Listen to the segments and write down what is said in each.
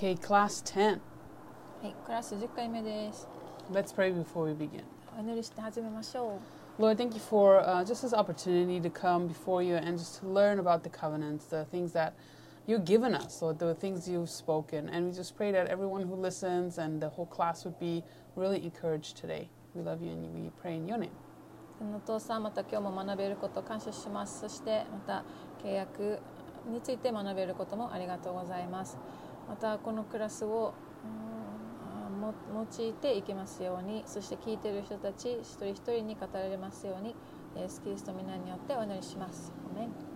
Okay, class 10. はい、クラス10回目です。 Let's pray before we begin. お祈りして始めましょ Lord, thank you for uh, just this opportunity to come before you and just to learn about the covenants, the things that you've given us, Lord, the things you've spoken. And we just pray that everyone who listens and the whole class would be really encouraged today. We love you and we pray in your name. う。天のお父さん、また今日も学べることを感謝します。そしてまた契約について学べることもありがとうございます。 またこのクラスを用いていきますように、そして聞いている人たち一人一人に語られますように、イエス・キリストの皆によってお祈りします。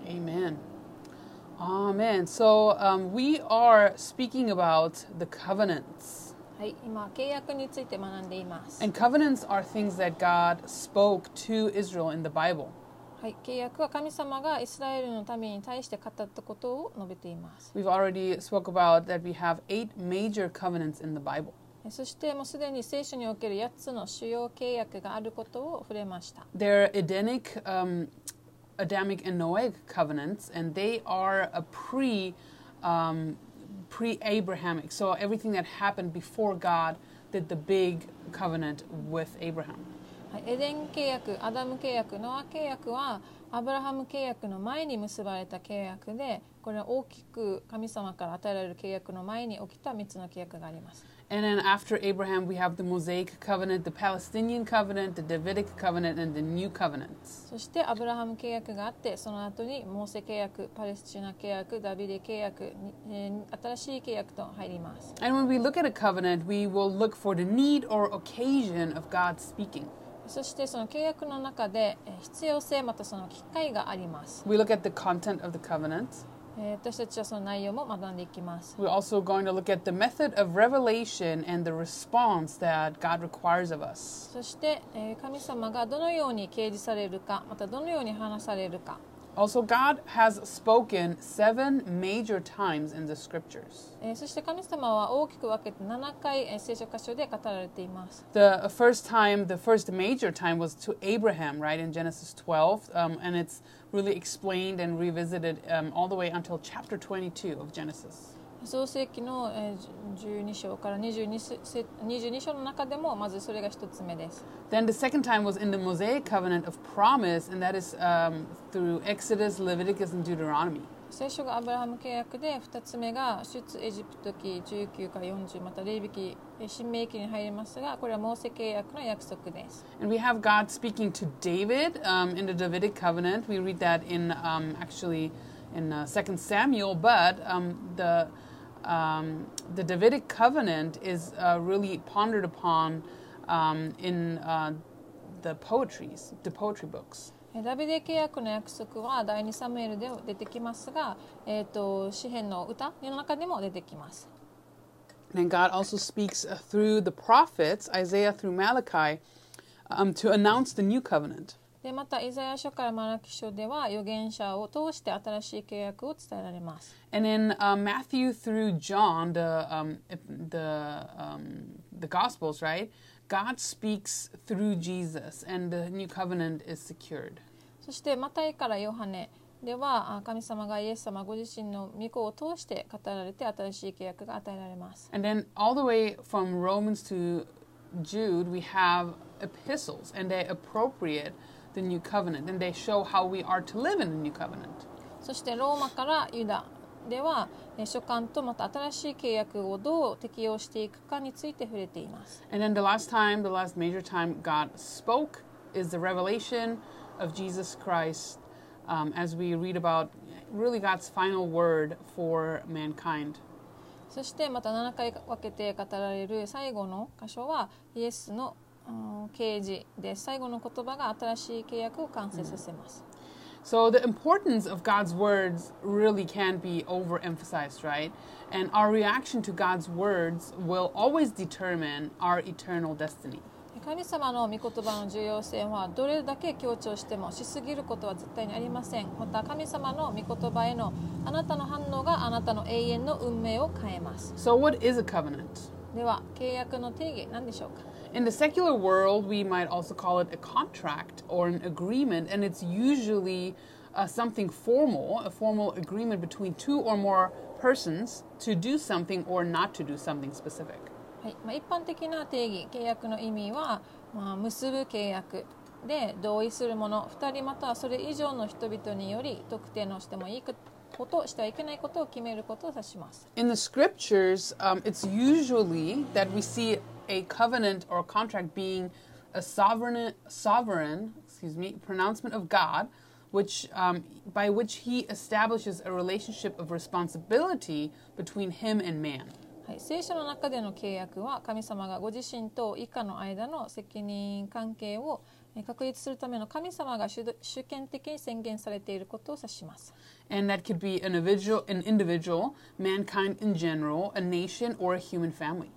Amen. Amen. So um, we are speaking about the covenants. はい、今契約について学んでいます。And covenants are things that God spoke to Israel in the Bible. はい、契約は神様がイスラエルの民に対して語ったことを述べています。 We've already spoke about that we have eight major covenants in the Bible. えそしてもうすでに聖書における8つの主要契約があることを触れました。 They're Edenic, um, Adamic and Noahic covenants, and they are a pre, um, pre-Abrahamic. So everything that happened before God did the big covenant with Abraham. はい、エデン契約、アダム契約、ノア契約はアブラハム契約の前に結ばれた契約で、これは大きく神様から与えられる契約の前に起きた3つの契約があります。And then after Abraham, we have the Mosaic covenant, the Palestinian covenant, the Davidic covenant, and the new covenants. そしてアブラハム契約があって、その後にモーセ契約、パレスチナ契約、ダビデ契約、にえー新しい契約と入ります。And when we look at a covenant, we will look for the need or occasion of God speaking. そしてその契約の中でえー必要性またその機会があります、We look at the content of the covenant. えー私たちはその内容も学んでいきます We're also going to look at the method of revelation and the response that God requires of us. そしてえー神様がどのように掲示されるかまたどのように話されるか Also, God has spoken seven major times in the scriptures. えーそして神様は大きく分けて7回えー聖書箇所で語られています The first time, the first major time was to Abraham, right, in Genesis 12, um, and it's really explained and revisited um, all the way until chapter 22 of Genesis. 創世記のえー12章から 22, せ22章の中でもまずそれが一つ目です Then the second time was in the Mosaic covenant of promise, and that is um, through Exodus, Leviticus, and Deuteronomy. 聖書がアブラハム契約で2つ目が出エジプト記19から40またレイビ記え新明記に入りますがこれはモーセ契約の約束です And we have God speaking to David um, in the Davidic covenant. We read that in um, actually in uh, 2 Samuel, but um, the um, the Davidic covenant is uh, really pondered upon um, in uh, the poetries, the poetry books. えダビデ契約の約束は第2サムエルで出てきますが、えー、と詩篇の歌の中でも出てきます And God also speaks uh, through the prophets, Isaiah through Malachi, um, to announce the new covenant. でまたイザヤ書からマラキ書では預言者を通して新しい契約を伝えられます And in uh, Matthew through John, the um, the um, the Gospels, right? God speaks through Jesus, and the new covenant is secured. そしてマタイからヨハネではあ神様がイエス様ご自身の御子を通して語られて新しい契約が与えられます And then all the way from Romans to Jude, we have epistles, and they appropriate the new covenant, and they show how we are to live in the new covenant. そしてローマからユダではえ書簡とまた新しい契約をどう適用していくかについて触れています And then the last time, the last major time God spoke is the revelation of Jesus Christ um, as we read about really God's final word for mankind. そしてまた7回分けて語られる最後の箇所はイエスのうん啓示で最後の言葉が新しい契約を完成させます So the importance of God's words really can be overemphasized, right? And our reaction to God's words will always determine our eternal destiny. 神様の御言葉の重要性はどれだけ強調してもしすぎることは絶対にありませんまた神様の御言葉へのあなたの反応があなたの永遠の運命を変えます So what is a covenant? では契約の定義何でしょうか In the secular world, we might also call it a contract or an agreement, and it's usually uh, something formal, a formal agreement between two or more persons to do something or not to do something specific. はいまあ、一般的な定義契約の意味は、まあ、結ぶ契約で同意するもの2人またはそれ以上の人々により特定のしてもいいことしてはいけないことを決めることを指します。 In the scriptures, um, it's usually that we see a covenant or contract being a sovereign, sovereign, excuse me, pronouncement of God, which um, by which He establishes a relationship of responsibility between Him and man. はい、聖書の中での契約は神様がご自身と以下の間の責任関係をえー確立するための神様が主導主権的に宣言されていることを指します。 And that could be an individual, an individual, mankind in general, a nation, or a human family.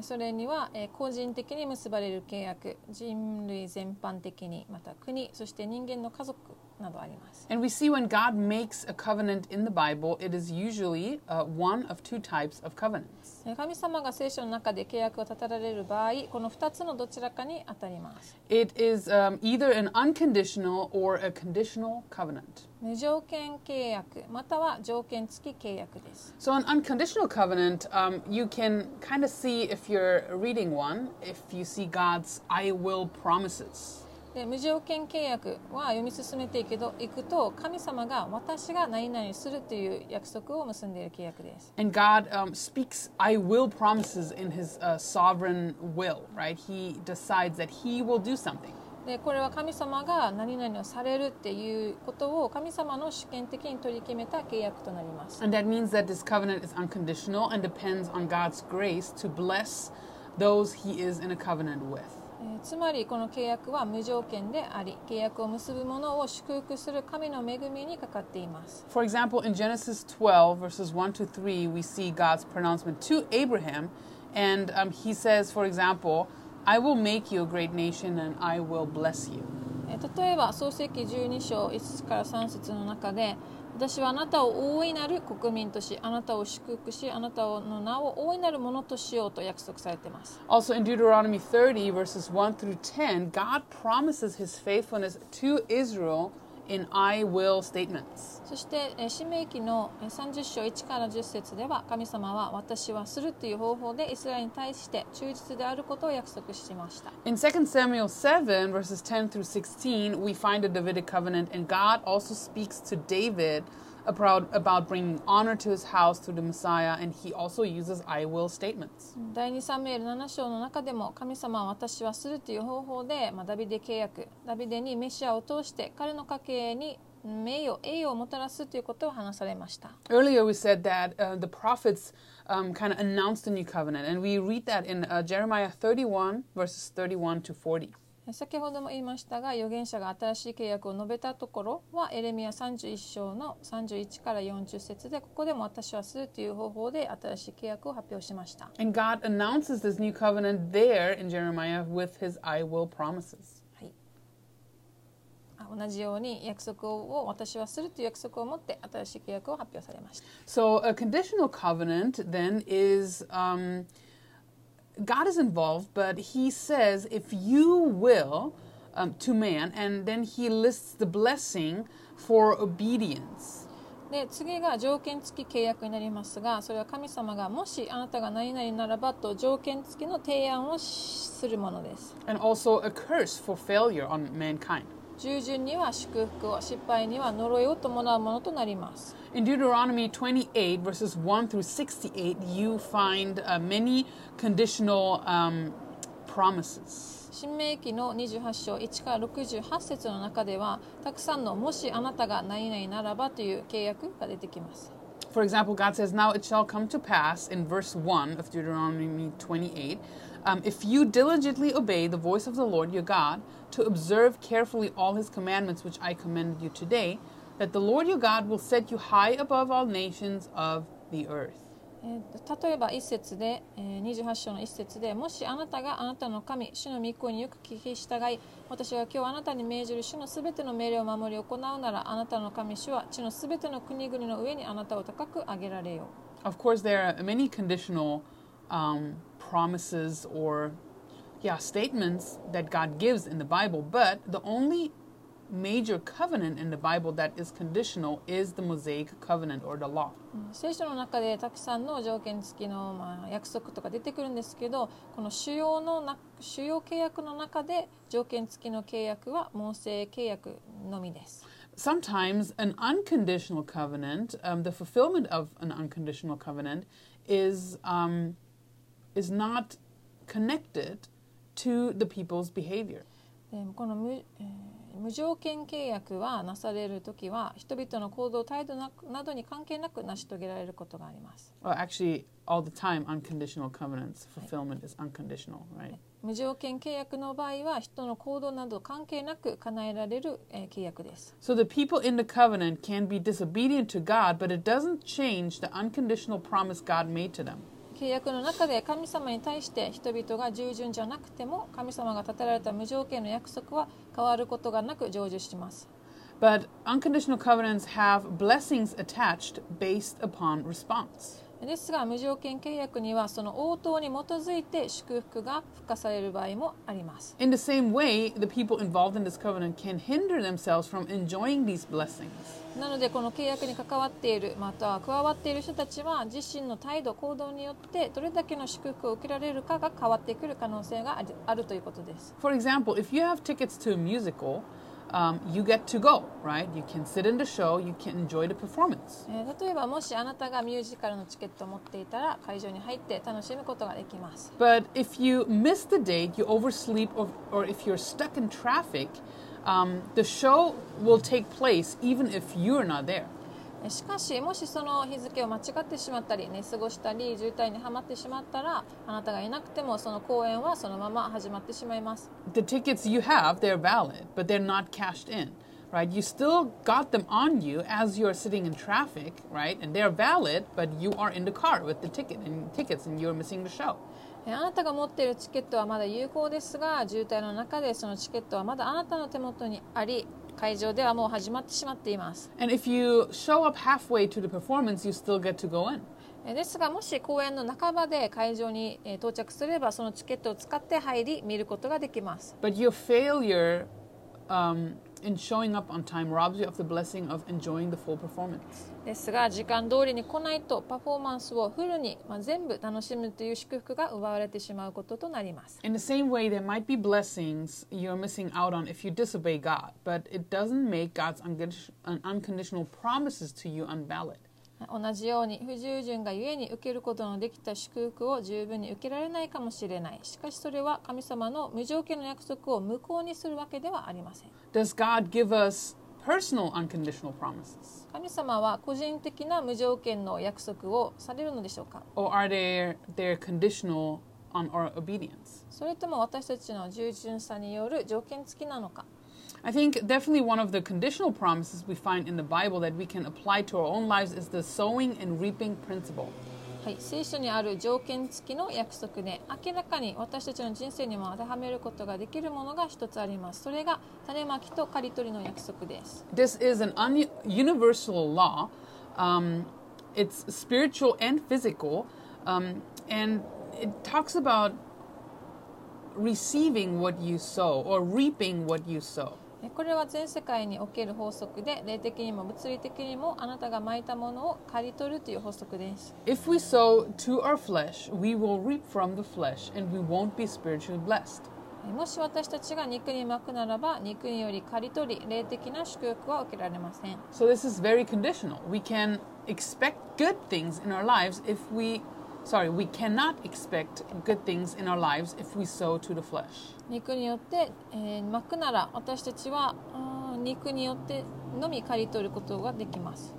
それには個人的に結ばれる契約人類全般的にまた国そして人間の家族などあります。 And we see when God makes a covenant in the Bible, it is usually uh, one of two types of covenants. えー神様が聖書の中で契約を立てられる場合この2つのどちらかに当たります。 It is um, either an unconditional or a conditional covenant. 無条件契約または条件付き契約です。 So, an unconditional covenant, um, you can kind of see if you're reading one, if you see God's I will promises. で無条件契約は読み進めていくといくと神様が私が何々するという約束を結んでいる契約です。And God um, speaks I will promises in his uh, sovereign will, right? He decides that he will do something. でこれは神様が何々をされるっていうことを神様の主権的に取り決めた契約となります。And that means that this covenant is unconditional and depends on God's grace to bless those he is in a covenant with. えーつまりこの契約は無条件であり契約を結ぶ者を祝福する神の恵みにかかっています。For example, in Genesis 12, verses 1 to 3, we see God's pronouncement to Abraham. And um, he says, for example, I will make you a great nation and I will bless you. えー例えば創世記12章1節から3節の中で私はあなたを大いなる国民としあなたを祝福しあなたの名を大いなるものとしようと約束されています Also in Deuteronomy 30, verses 1 through 10, God promises his faithfulness to Israel in I will statements. そしてえー使命記のえー30章1から10節では神様は私はするという方法でイスラエルに対して忠実であることを約束しました In 2 Samuel 7, verses 10 through 16, we find a Davidic covenant, and God also speaks to David about, about bringing honor to his house through the Messiah, and he also uses I will statements. 第2サムエル7章の中でも神様は私はするという方法で、まあ、ダビデ契約ダビデにメシアを通して彼の家系に名誉栄誉をもたらすということを話されました Earlier, we said that uh, the prophets um, kind of announced the new covenant, and we read that in uh, Jeremiah 31, verses 31 to 40. 先ほども言いましたが預言者が新しい契約を述べたところはエレミア31章の31から40節でここでも私はするという方法で新しい契約を発表しました、And God announces this new covenant there in Jeremiah with his I will promises. 同じように約束を私はするという約束を持って新しい契約を発表されました。So a conditional covenant then is um, God is involved, but He says, if you will, um, to man, and then He lists the blessing for obedience. で次が条件付き契約になりますがそれは神様がもしあなたが何々ならばと条件付きの提案をしするものです And also a curse for failure on mankind. 従順には祝福を失敗には呪いを伴うものとなります In Deuteronomy 28, verses 1 through 68, you find uh, many conditional um, promises. 新明記の28章1から68節の中ではたくさんのもしあなたが何々ならばという契約が出てきます For example, God says, Now it shall come to pass in verse 1 of Deuteronomy 28 um, if you diligently obey the voice of the Lord your God, to observe carefully all his commandments which I command you today, that the Lord your God will set you high above all nations of the earth. えー例えば一節で、えー28章の一節でもしあなたがあなたの神主の御子によく聞き従い私が今日あなたに命じる主のすべての命令を守り行うならあなたの神主は地のすべての国々の上にあなたを高く上げられよ Of course, there are many conditional um, promises or, yeah, statements that God gives in the Bible, but the only major covenant in the Bible that is conditional is the Mosaic covenant or the law. うん聖書の中でたくさんの条件付きの、まあ、約束とか出てくるんですけどこの主要のな主要契約の中で条件付きの契約はモーセ契約のみです。Sometimes an unconditional covenant, um, the fulfillment of an unconditional covenant, is um, is not connected to the people's behavior. でこの無,、えー無条件契約はなされる時は人々の行動態度ななどに関係なく成し遂げられることがあります。Well, actually, all the time, unconditional covenants fulfillment is unconditional, right? 無条件契約の場合は人の行動など関係なく叶えられる、えー契約です。So the people in the covenant can be disobedient to God, but it doesn't change the unconditional promise God made to them. 契約の中で神様に対して人々が従順じゃなくても神様が立てられた無条件の約束は変わることがなく成就します。But unconditional covenants have blessings attached based upon response. ですが無条件契約にはその応答に基づいて祝福が付加される場合もあります。In the same way, the people involved in this covenant can hinder themselves from enjoying these blessings. なのでこの契約に関わっているまたは加わっている人たちは自身の態度行動によってどれだけの祝福を受けられるかが変わってくる可能性があるあるということです。For example, if you have tickets to a musical, um, you get to go, right? You can sit in the show, you can enjoy the performance. えー例えばもしあなたがミュージカルのチケットを持っていたら会場に入って楽しむことができます。But if you miss the date, you oversleep, or, or if you're stuck in traffic, um, the show will take place even if you're not there. えしかしもしその日付を間違ってしまったり寝過ごしたり渋滞にはまってしまったらあなたがいなくてもその公演はそのまま始まってしまいます The tickets you have, they're valid, but they're not cashed in, right? You still got them on you as you're sitting in traffic, right? And they're valid, but you are in the car with the ticket and tickets and you're missing the show. えあなたが持っているチケットはまだ有効ですが渋滞の中でそのチケットはまだあなたの手元にあり会場ではもう始まってしまっています And if you show up halfway to the performance, you still get to go in. えですがもし公演の半ばで会場にえ到着すればそのチケットを使って入り見ることができます But your failure um, in showing up on time robs you of the blessing of enjoying the full performance. ですが時間通りに来ないとパフォーマンスをフルに、まあ、全部楽しむという祝福が奪われてしまうこととなります In the same way, there might be blessings you're missing out on if you disobey God, but it doesn't make God's uncondi- un- unconditional promises to you unvalid. 同じように不従順がゆえに受けることのできた祝福を十分に受けられないかもしれないしかしそれは神様の無条件の約束を無効にするわけではありません Does God give us personal unconditional promises? 神様は個人的な無条件の約束をされるのでしょうか？Or are they they're conditional on our obedience? それとも私たちの従順さによる条件付きなのか？I think definitely one of the conditional promises we find in the Bible that we can apply to our own lives is the sowing and reaping principle. はい、聖書にある条件付きの約束で明らかに私たちの人生にも当てはめることができるものが一つありますそれが種まきと刈り取りの約束です This is an un- universal law. Um, it's spiritual and physical, um, and it talks about receiving what you sow or reaping what you sow. えこれは全世界における法則で霊的にも物理的にもあなたがまいたものを刈り取るという法則です If we sow to our flesh, we will reap from the flesh, and we won't be spiritually blessed. えもし私たちが肉に巻くならば肉により刈り取り霊的な祝福は受けられません So this is very conditional. We can expect good things in our lives if we, sorry, we cannot expect good things in our lives if we sow to the flesh. 肉によって、えー巻くなら私たちはあー肉によってのみ刈り取ることができます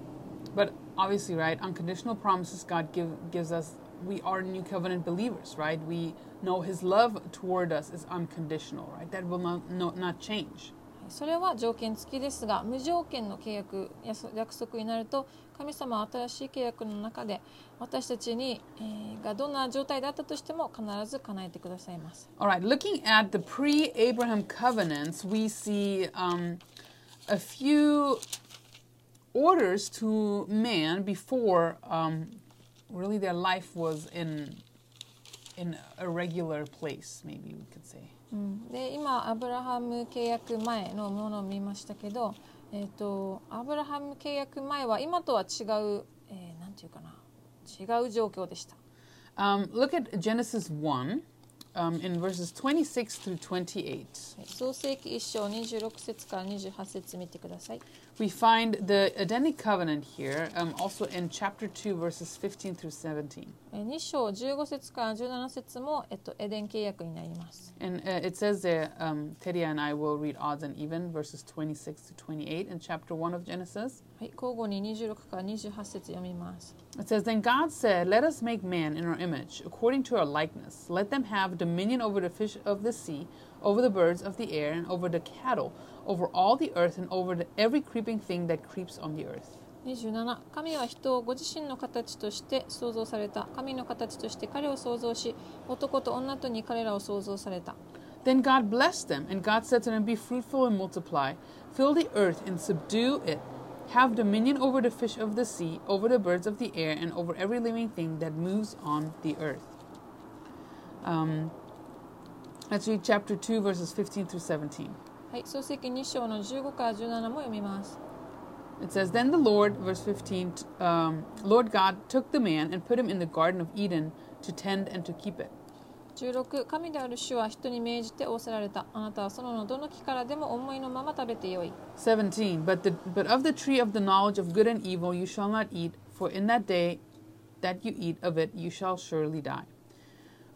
But obviously, right, unconditional promises God give, gives us. We are new covenant believers, right? We know His love toward us is unconditional, right? That will not, no, not change. それは条件付きですが無条件の契約やそ約束になると神様は新しい契約の中で私たちに、えーがどんな状態であったとしても必ず叶えてくださいます All right, looking at the pre Abraham covenants, we see um, a few orders to man before um, really their life was in in a regular place, maybe we could say. うん、で今アブラハム契約前のものを見ましたけど、えー、とアブラハム契約前は今とは違う、えーなんていうかな違う状況でした。Um, look at Genesis 1 um, in verses 26 through 28. 創世記1章26節から28節見てください。We find the Edenic covenant here um, also in chapter 2, verses 15 through 17. えー2章15節から17節も、えっと、エデン契約になります。 And uh, it says there, um, Teria and I will read odds and even, verses 26 to 28 in chapter 1 of Genesis. はい、交互に26から28節読みます。 It says, Then God said, Let us make man in our image, according to our likeness. Let them have dominion over the fish of the sea, over the birds of the air, and over the cattle, over all the earth, and over the, every creeping thing that creeps on the earth. 27神は人をご自身の形として創造された神の形として彼を創造し男と女とに彼らを創造された Then God blessed them, and God said to them, Be fruitful and multiply, fill the earth and subdue it. Have dominion over the fish of the sea, over the birds of the air, and over every living thing that moves on the earth. Um, let's read chapter 2, verses 15 through 17. はい創世記2章の15から17も読みます It says, Then the Lord, verse 15, t- um, Lord God took the man and put him in the Garden of Eden to tend and to keep it. 16神である主は人に命じて仰せられたあなたはそのどの木からでも思いのまま食べてよい17 but the but of the tree of the knowledge of good and evil you shall not eat for in that day that you eat of it you shall surely die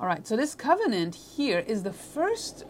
all right so this covenant here is the first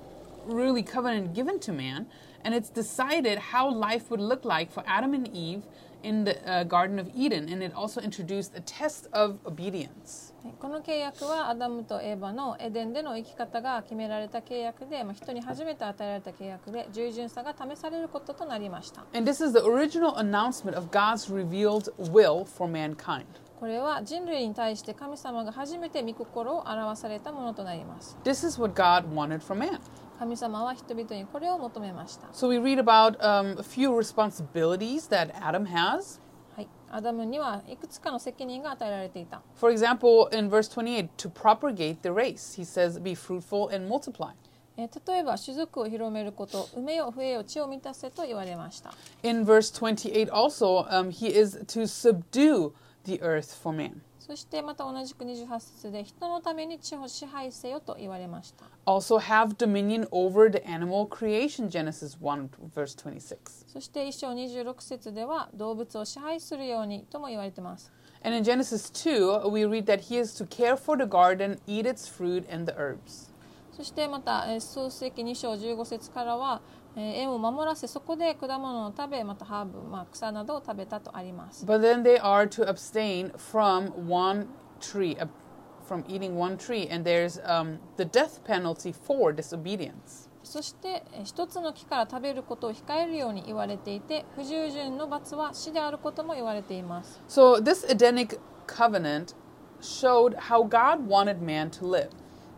really covenant given to man and it's decided how life would look like for adam and eve in the uh, garden of eden and it also introduced a test of obedience はいこの契約はアダムとエヴァのエデンでの生き方が決められた契約で、まあ、人に初めて与えられた契約で従順さが試されることとなりました and this is the original announcement of god's revealed will for mankind これは人類に対して神様が初めて御心を表されたものとなります this is what god wanted for man 神様は人々にこれを求めました、So we read about um, a few responsibilities that Adam has. はい、アダムにはいくつかの責任が与えられていた For example, in verse 28, to propagate the race, he says, be fruitful and multiply. えー例えば種族を広めること埋めよ増えよ地を満たせと言われました In verse 28, also, um, he is to subdue the earth for man. そしてまた同じく28節で人のために地を支配せよと言われました Also, have dominion over the animal creation, Genesis 1, verse 26. そして一章26節では動物を支配するようにとも言われています And in Genesis 2, we read that he is to care for the garden, eat its fruit, and the herbs. そしてまた、えー創世記2章15節からは、えー園を守らせそこで果物を食べまたハーブ、まあ、草などを食べたとあります But then they are to abstain from one tree, uh, from eating one tree, and there's um, the death penalty for disobedience. そしてえー一つの木から食べることを控えるように言われていて不従順の罰は死であることも言われています So this Edenic covenant showed how God wanted man to live.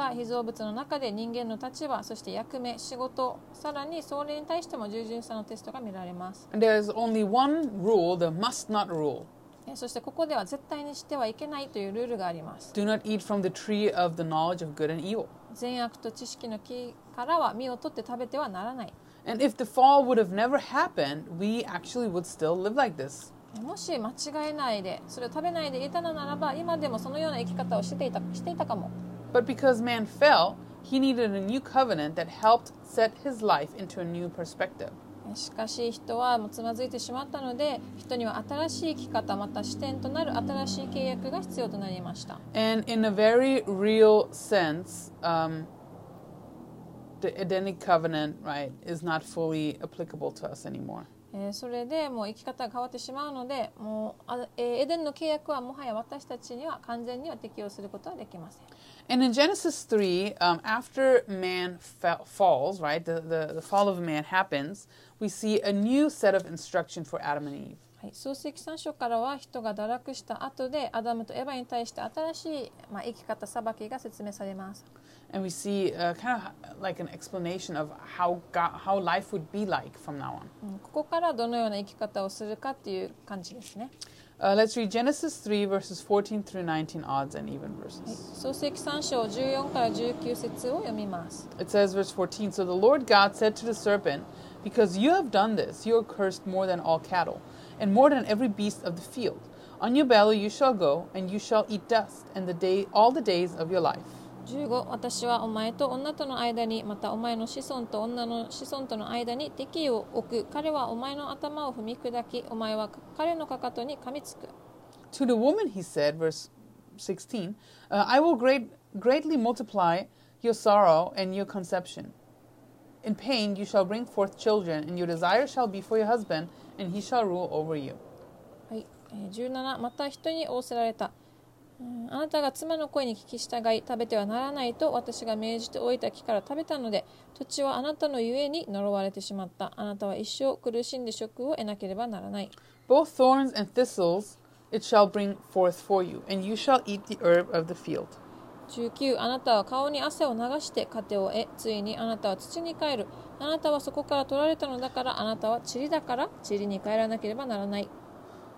た被造物の中で人間の立場そして役目仕事さらにそれに対しても従順さのテストが見られます And there's only one rule, the must not rule. えーそしてここでは絶対にしてはいけないというルールがあります Do not eat from the tree of the knowledge of good and evil. 善悪と知識の木からは実を取って食べてはならない And if the fall would have never happened, we actually would still live like this. えーもし間違えないでそれを食べないでいたのならば今でもそのような生き方をしていたしていたかも But because man fell, he needed a new covenant that helped set his life into a new perspective. えーしかし人はもうつまずいてしまったので人には新しい生き方また視点となる新しい契約が必要となりました And in a very real sense, um, the Edenic covenant, right, is not fully applicable to us anymore. えーそれでもう生き方が変わってしまうのでもうあ、えーエデンの契約はもはや私たちには完全には適用することはできません And in Genesis 3, um, after man fa- falls, right, the, the, the fall of man happens, we see a new set of instruction for Adam and Eve. はい、創世記3章からは人が堕落した後でアダムとエヴァに対して新しい、まあ、生き方裁きが説明されます。 And we see uh, kind of like an explanation of how God, how life would be like from now on. うんここからどのような生き方をするかっていう感じですね。 Uh, let's read Genesis 3, verses 14 through 19, odds and even はい verses. 創世記3章14から19節を読みます。 It says, verse 14 So the Lord God said to the serpent, Because you have done this, you are cursed more than all cattle, and more than every beast of the field. On your belly you shall go, and you shall eat dust, and the day all the days of your life. 15私はお前と女との間にまたお前の子孫と女の子孫との間に敵意を置く彼はお前の頭を踏み砕きお前は彼のかかとに噛みつく To the woman he said, verse 16, uh, I will great, greatly multiply your sorrow and your conception. In pain you shall bring forth children, and your desire shall be for your husband, and he shall rule over you. はい、えー17また人に仰せられた、うんあなたが妻の声に聞き従い食べてはならないと私が命じておいた木から食べたので土地はあなたのゆえに呪われてしまった。あなたは一生苦しんで食を得なければならない。Both thorns and thistles it shall bring forth for you, and you shall eat the herb of the field. 19あなたは顔に汗を流して糧を得ついにあなたは土に帰る。あなたはそこから取られたのだからあなたは塵だから塵に帰らなければならない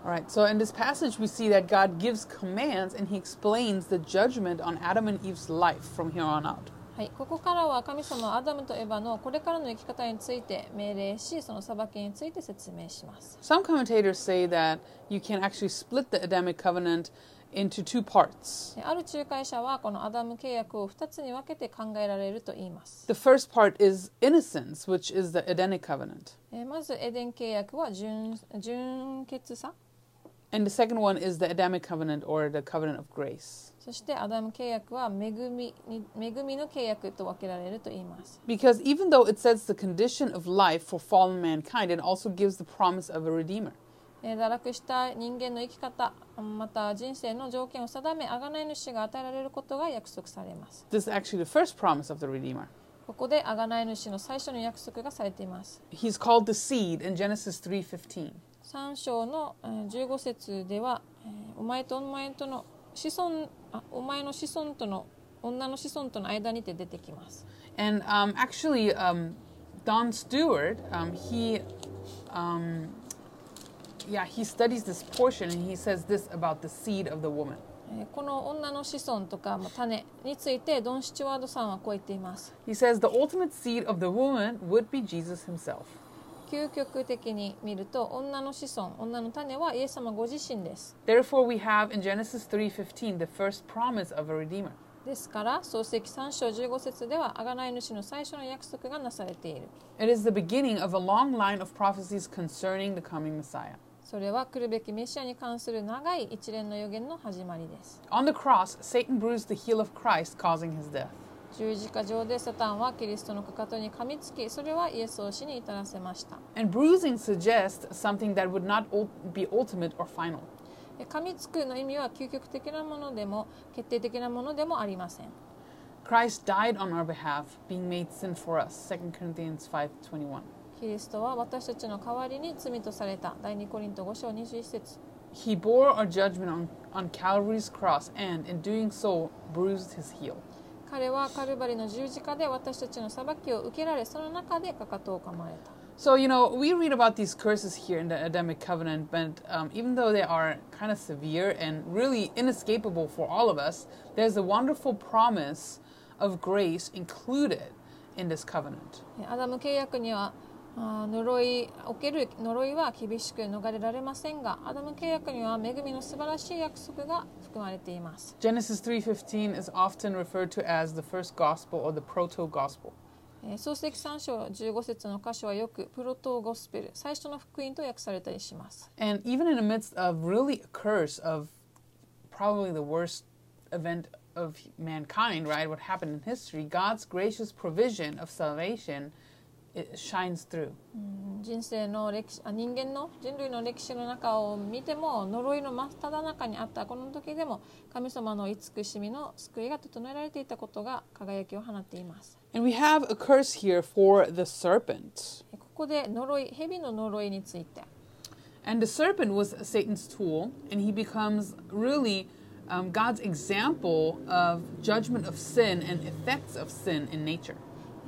All right, so in this passage, we see that God gives commands and he explains the judgment on Adam and Eve's life from here on out. はい、ここからは神様はアダムとエヴァのこれからの生き方について命令しその裁きについて説明します Some commentators say that you can actually split the Adamic covenant into two parts. である仲介者はこのアダム契約を2つに分けて考えられると言います、 The first part is innocence, which is the Edenic covenant. えーまずエデン契約は純純潔さ And the second one is the Adamic covenant or the covenant of grace. そしてアダム契約は恵みに恵みの契約と分けられると言います Because even though it sets the condition of life for fallen mankind, it also gives the promise of a redeemer. えー堕落した人間の生き方また人生の条件を定め贖い主が与えられることが約束されます This is actually the first promise of the redeemer. ここで贖い主の最初の約束がされています He's called the seed in Genesis 3:15. 3章のえー15節では、えーお前とお前との子孫あお前の子孫との女の子孫との間にて出てきます And um, actually, um, Don Stewart, um, he, um, yeah, he studies this portion and he says this about the seed of the woman. えーこの女の子孫とかまあ種についてドン・スチュワードさんはこう言っています He says the ultimate seed of the woman would be Jesus himself. 究極的に見ると女の子孫女の種はイエス様ご自身です Therefore, we have in Genesis 3:15 the first promise of a redeemer. ですから創世記3章15節では贖い主の最初の約束がなされている It is the beginning of a long line of prophecies concerning the coming Messiah. それは来るべきメシアに関する長い一連の予言の始まりです On the cross, Satan bruised the heel of Christ, causing his death. 十字架上でサタンはキリストのかかとに噛みつきそれはイエスを死に至らせました And bruising suggests something that would not be ultimate or final. え噛みつくの意味は究極的なものでも決定的なものでもありません Christ died on our behalf, being made sin for us. 2 Corinthians 5:21. キリストは私たちの代わりに罪とされた第2コリント5章21節 He bore our judgment on, on Calvary's cross and in doing so bruised his heel. 彼はカルバリの十字架で私たちの裁きを受けられその中でかかとを噛まれた So, you know, we read about these curses here in the Adamic covenant, but um, even though they are kind of severe and really inescapable for all of us, there's a wonderful promise of grace included in this covenant. えアダム契約には呪いおける呪いは厳しく逃れられませんがアダム契約には恵みの素晴らしい約束が含まれています Genesis 3:15 is often referred to as the first gospel or the proto-gospel. えー創世記3章15節の箇所はよくプロトゴスペル最初の福音と訳されたりします And even in the midst of really a curse of probably the worst event of mankind, right? What happened in history, God's gracious provision of salvation it shines through. うん人生の歴史あ人間の人類の歴史の中を見ても呪いの真っ只中にあったこの時でも神様の慈しみの救いが整えられていたことが輝きを放っています And we have a curse here for the serpent. えここで呪い蛇の呪いについて And the serpent was Satan's tool, and he becomes really um, God's example of judgment of sin and effects of sin in nature.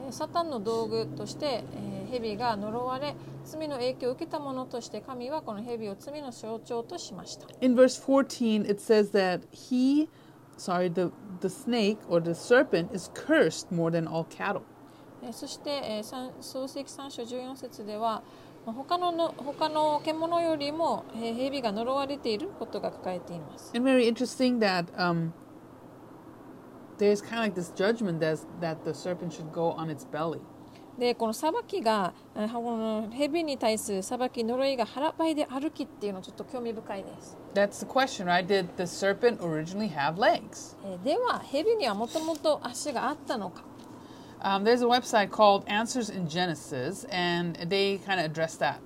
えーサタンの道具として、えー蛇が呪われ罪の影響を受けたものとして神はこの蛇を罪の象徴としました。In verse 14, it says that he, sorry, the, the snake or the serpent is cursed more than all cattle. えーそして、えー三創世記3章14節ではまあ他のの他の獣よりも、えー蛇が呪われていることが書かれています。And very interesting that um, there's kind of like this judgment that's, that the serpent should go on its belly. でこの裁きがえーこの蛇に対する裁き呪いが腹ばいで歩きっていうのはちょっと興味深いです。 That's the question, right? Did the serpent originally have legs? えーでは蛇にはもともと足があったのか Um, there's a website called Answers in Genesis, and they kind of address that.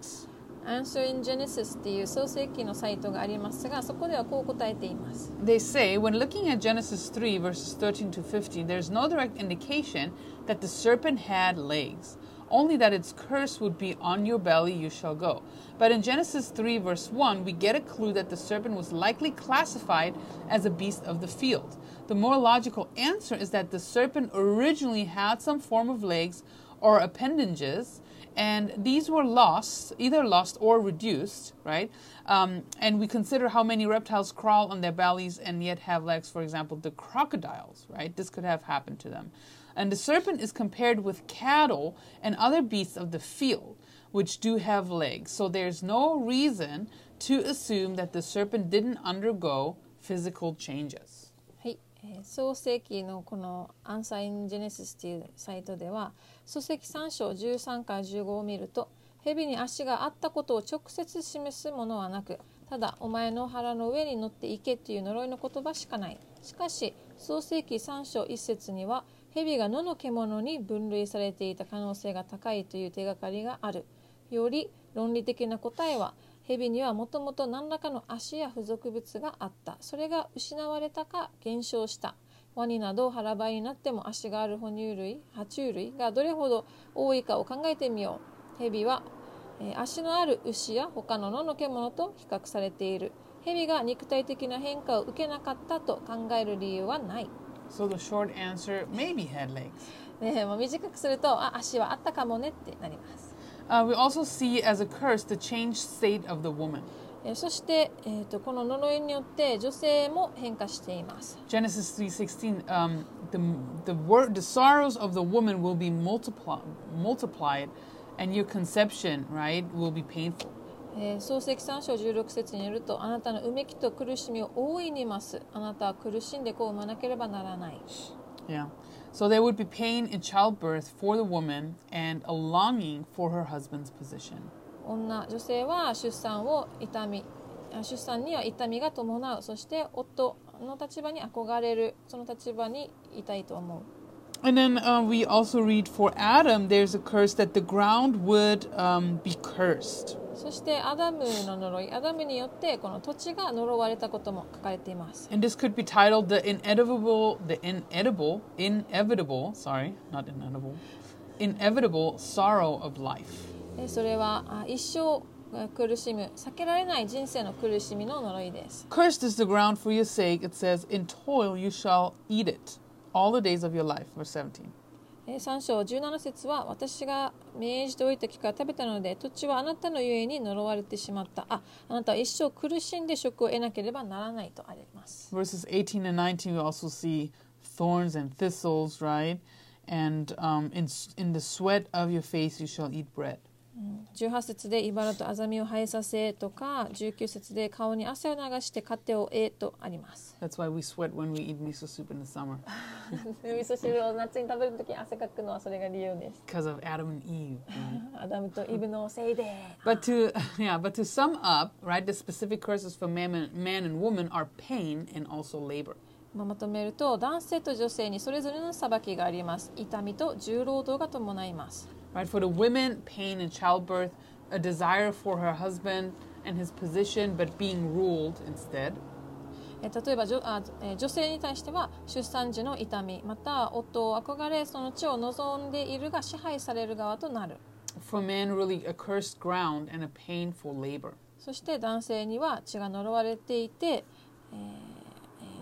Answer in Genesis っていう創世記のサイトがありますがそこではこう答えています。 They say when looking at Genesis 3, verses 13 to 15, there's no direct indication that the serpent had legs, only that its curse would be on your belly you shall go. But in Genesis 3, verse 1, we get a clue that the serpent was likely classified as a beast of the field. The more logical answer is that the serpent originally had some form of legs or appendages and these were lost, either lost or reduced, right? Um, and we consider how many reptiles crawl on their bellies and yet have legs. For example, the crocodiles, right? This could have happened to them. And the serpent is compared with cattle and other beasts of the field, which do have legs. So there's no reason to assume that the serpent didn't undergo physical changes. はい、えー創世記のこの「アンサー・イン・ジェネシス」っていうサイトでは 創世記3章13から15を見ると蛇に足があったことを直接示すものはなくただお前の腹の上に乗っていけという呪いの言葉しかない。しかし創世記3章1節には蛇が野の獣に分類されていた可能性が高いという手がかりがある。より論理的な答えは蛇にはもともと何らかの足や付属物があった。それが失われたか減少した。ワニなど腹ばいになっても足がある哺乳類爬虫類がどれほど多いかを考えてみよう蛇は、えー足のある牛や他の野の獣と比較されている蛇が肉体的な変化を受けなかったと考える理由はない、So the short answer maybe had legs. ねまあ短くするとあ足はあったかもねってなります Uh, we also see as a curse the changed state of the woman. えーそして、えー、とこの呪いによって女性も変化しています Genesis 3:16 um, the the word the sorrows of the woman will be multiply, multiplied and your conception right will be painful. えー創世記3章16節によるとあなたのうめきと苦しみを大いに増すあなたは苦しんで子を産まなければならない Yeah. So there would be pain in childbirth for the woman and a longing for her husband's position. 女女性は出産を痛みあ出産には痛みが伴うそして夫の立場に憧れるその立場にいたいと思う And then uh, we also read for Adam, there's a curse that the ground would um, be cursed. そしてアダムの呪いアダムによってこの土地が呪われたことも書かれています And this could be titled the inedible, the inedible, inevitable, sorry, not inedible, inevitable sorrow of life. えそれはあ一生え苦しむ避けられない人生の苦しみの呪いです Cursed is the ground for your sake. It says, In toil you shall eat it all the days of your life. Verse 17. えー3章17節は私が命じておいた木から食べたので土地はあなたのゆえに呪われてしまったああなたは一生苦しんで食を得なければならないとあります Verses 18 and 19, we also see thorns and thistles, right? And um, in, in the sweat of your face you shall eat bread. 18節で茨とアザミを生えさせとか19節で顔に汗を流して糧を得とあります That's why we sweat when we eat miso soup in the summer. 味噌汁を夏に食べるときに汗かくのはそれが理由です Because of Adam and Eve. アダムとイブのせいで But to yeah, but to sum up, right, the specific curses for man and, man and woman are pain and also labor. まあまとめると男性と女性にそれぞれの裁きがあります痛みと重労働が伴います Right? For the women, pain in childbirth, a desire for her husband and his position, but being ruled instead. 例えば女,あ女性に対しては出産時の痛みまた夫を憧れその地を望んでいるが支配される側となる。For men, really a cursed ground and a painful labor. そして男性には血が呪われていて、えー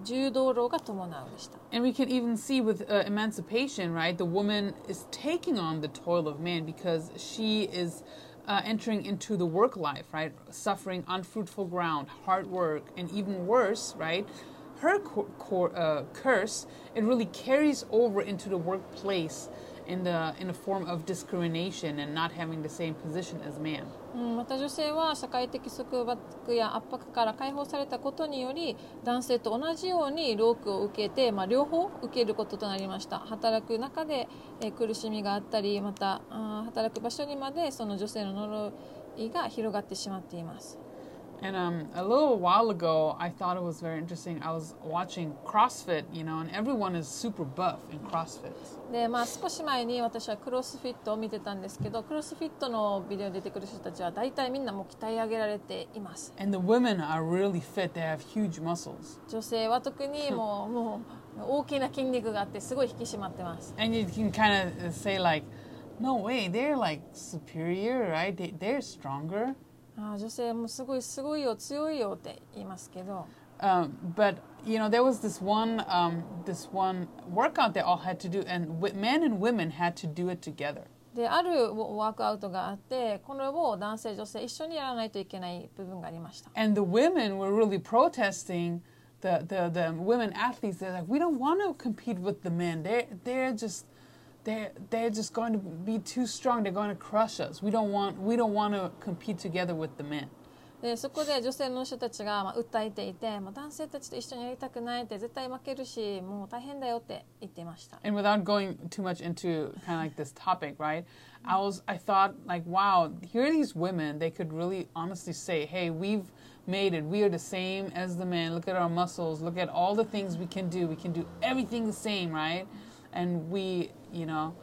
重道路が伴うでした。 And we can even see with uh, emancipation, right? The woman is taking on the toil of man because she is uh, entering into the work life, right? Suffering unfruitful ground, hard work, and even worse, right? Her co- co- uh, curse it really carries over into the workplace in the in a form of discrimination and not having the same position as man. うん、また女性は社会的束縛や圧迫から解放されたことにより男性と同じように労苦を受けて、まあ、両方受けることとなりました働く中で、えー苦しみがあったりまたあ働く場所にまでその女性の呪いが広がってしまっています And um, a little while ago, I thought it was very interesting. I was watching CrossFit, you know, and everyone is super buff in CrossFit. でまあ少し前に私はクロスフィットを見てたんですけどクロスフィットのビデオに出てくる人たちは大体みんなも鍛え上げられています。女性は特にも, もう大きな筋肉があってすごい引き締まってます。And you can kind of say like no way they're like あ女性もすごいすごいよ強いよって言いますけど、you know, there was this one, um, this one workout they all had to do, and w- men and women had to do it together. であるワークアウトがあってこれを男性女性一緒にやらないといけない部分がありました And the women were really protesting. The, the, the women athletes, they're like, we don't want to compete with the men. They're, they're just, they're, they're just going to be too strong. They're going to crush us. We don't want, we don't want to compete together with the men. でそこで女性の人たちがまあ訴えていて、まあ、男性たちと一緒にやりたくないって絶対負けるしもう大変だよって言っていました And without going too much into kind of like this topic, right? I was, I thought like, wow, here are these women. They could really honestly say, hey, we've made it. We are the same as the men. Look at our muscles. Look at all the things we can do. We can do everything the same, right? And we, you know,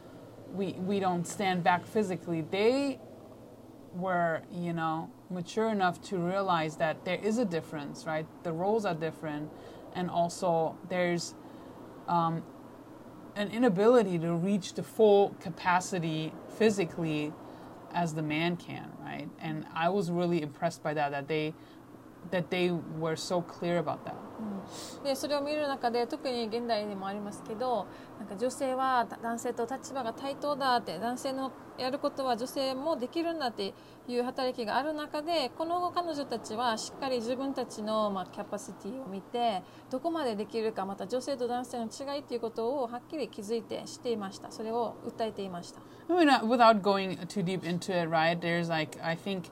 we we don't stand back physically. They were, you know, mature enough to realize that there is a difference, right? The roles are different, and also there's um, an inability to reach the full capacity physically as the man can, right? And I was really impressed by that that they that they were so clear about that. うんでそれを見る中で特に現代にもありますけどなんか女性は男性と立場が対等だって男性のやることは女性もできるんだっていう働きがある中でこの彼女たちはしっかり自分たちの、まあ、キャパシティを見てどこまでできるかまた女性と男性の違いっていうことをはっきり気づいて知っていましたそれを訴えていました I mean, without going too deep into it, right? There's like I think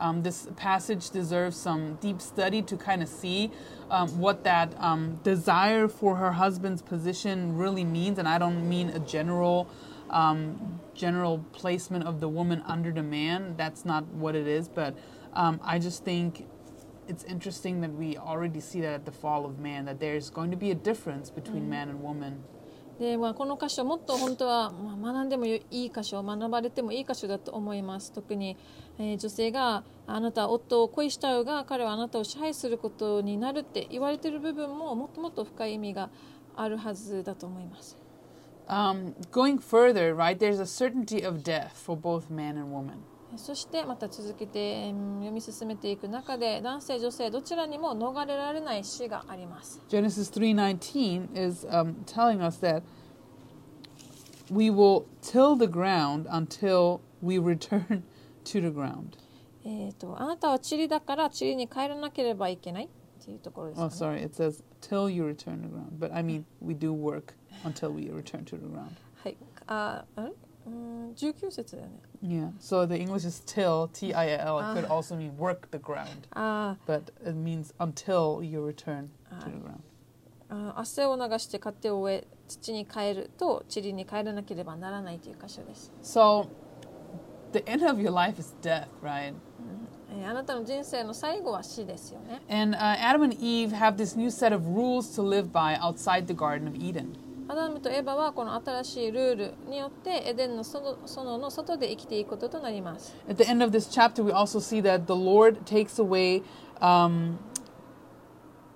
um, this passage deserves some deep study to kind of see um, what that um, desire for her husband's position really means, and I don't mean a general. Um, general placement of the woman under the man that's not what it is but um, i just think it's interesting that we already see that at the fall of man that there's going to be a difference between man and woman で、まあ、この箇所もっと本当は、まあ、学んでもいい箇所学ばれてもいい箇所だと思います特に、 えー女性があなたは夫を恋したうが彼はあなたを支配することになるって言われている部分ももっともっと深い意味があるはずだと思います Um, going further, right, there's a certainty of death for both man and woman. そしてまた続けてうん読み進めていく中で男性女性どちらにも逃れられない死があります Genesis 3:19 is um, telling us that we will till the ground until we return to the ground. えー、とあなたは塵だから塵に帰らなければいけないっていうところですか Oh, ね sorry, it says till you return to the ground, but I mean we do work until we return to the ground. はい、あうーん19節だよね Yeah. So the English is till, T I L. It could Ah. also mean work the ground, あ but it means until you return Ah. to the ground. ああ汗を流して勝手を終え土に帰ると塵に帰らなければならないという箇所です、So the end of your life is death, right? えーあなたの人生の最後は死ですよね And uh, Adam and Eve have this new set of rules to live by outside the Garden of Eden. アダムとエバはこの新しいルールによってエデンの園園の外で生きていくこととなります At the end of this chapter, we also see that the Lord takes away, um,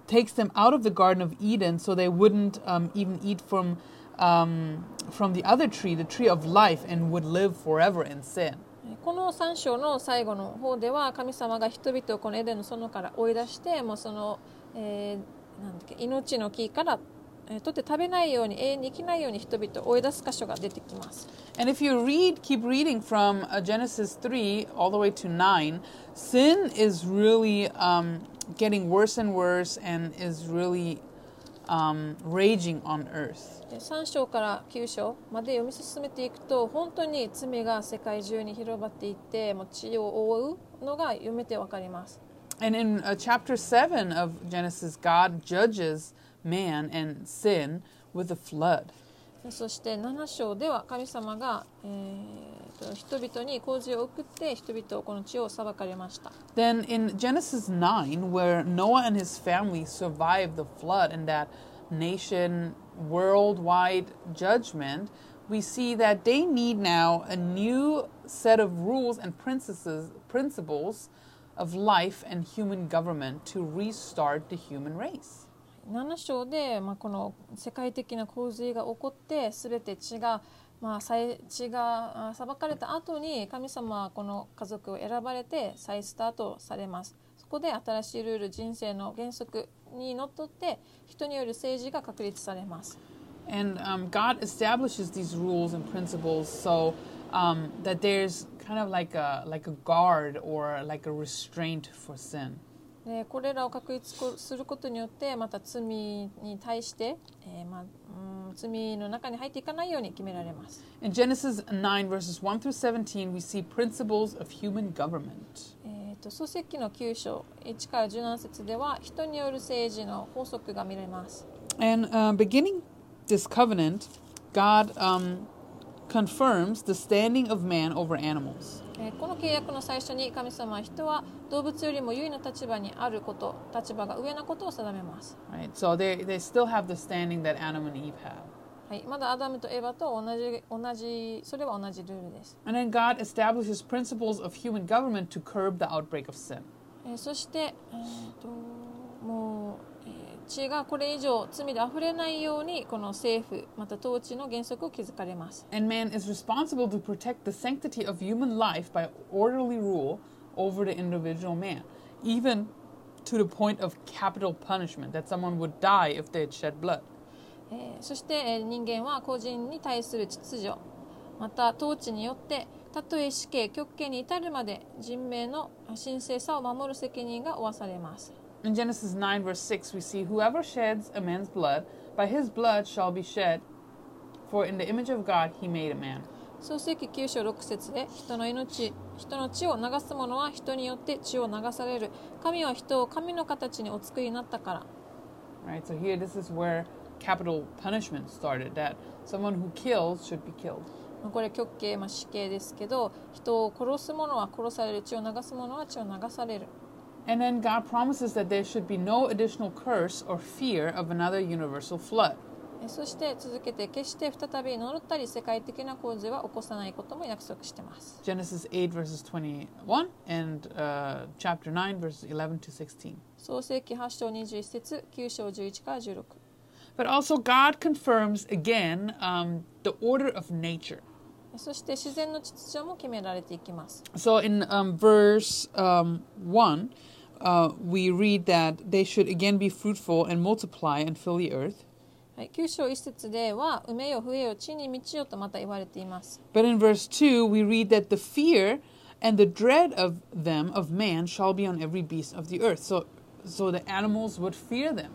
takes them out of the Garden of Eden, so they wouldn't um, even eat from um, from the other tree, the tree of life, and would live forever in sin. この3章の最後の方では神様が人々をこのエデンの園から追い出してもうその、えーなんだっけ命の木から、えー取って食べないように永遠に生きないように人々を追い出す箇所が出てきます。And if you read, keep reading from Genesis 3 all the way to 9, sin is really um, getting worse and worse and is really um, raging on earth. で3章から9章まで読み進めていくと本当に罪が世界中に広がっていってもう地を覆うのが読めてわかります。And in uh, chapter 7 of Genesis, God judges man and sin with a flood. でそして7章では神様が、えーと人々に洪水を送って人々をこの地を裁かれました。 Then in Genesis 9, where Noah and his family survived the flood and that nation worldwide judgment, we see that they need now a new set of rules and principles, principles of life and human government to restart the human race. 7章で、まあ、この世界的な洪水が起こって全て血が、 まあ、再血が裁かれた後に神様はこの家族を選ばれて再スタートされますそこで新しいルール人生の原則にのっとって人による政治が確立されます And um, God establishes these rules and principles so um, that there's kind of like a, like a guard or like a restraint for sin. でこれらを確立することによってまた罪に対して、えーまあうん、罪の中に入っていかないように決められます In Genesis 9, verses 1 through 17, we see principles of human government. えー、と創世記の9章1から17節では人による政治の法則が見られます。And uh, beginning this covenant, God um, confirms the standing of man over animals. この契約の最初に神様は人は動物よりも優位な立場にあること立場が上なことを定めます。はい、まだアダムとエヴァと同じ,同じそれは同じルールです。えそして、えー、ともうえー血がこれ以上罪で溢れないようにこの政府また統治の原則を築かれます And man is responsible to protect the sanctity of human life by orderly rule over the individual man, even to the point of capital punishment, that someone would die if they had shed blood. えーそして、えー人間は個人に対する秩序また統治によってたとえ死刑極刑に至るまで人命の神聖さを守る責任が負わされます In Genesis 9, verse 6, we see, Whoever sheds a man's blood, by his blood shall be shed, for in the image of God he made a man. 創世記9章6節で人の命人の血を流す者は人によって血を流される神は人を神の形にお作りになったから Right? So here, this is where capital punishment started, that someone who kills should be killed. まあこれ極刑、まあ、死刑ですけど人を殺す者は殺される血を流す者は血を流される And then God promises that there should be no additional curse or fear of another universal flood. えそして続けて決して再び呪ったり世界的な洪水は起こさないことも約束しています Genesis 8, verses 21, and uh, chapter 9, verses 11 to 16. 創世記8章21節9章11から16 But also, God confirms again um, the order of nature. えそして自然の秩序も決められていきます So in um, verse um, 1, uh, we read that they should again be fruitful and multiply and fill the earth. はい、9章1節では「埋めよ増えよ地に満ちよ」とまた言われています But in verse 2, we read that the fear and the dread of them, of man, shall be on every beast of the earth. So, so the animals would fear them.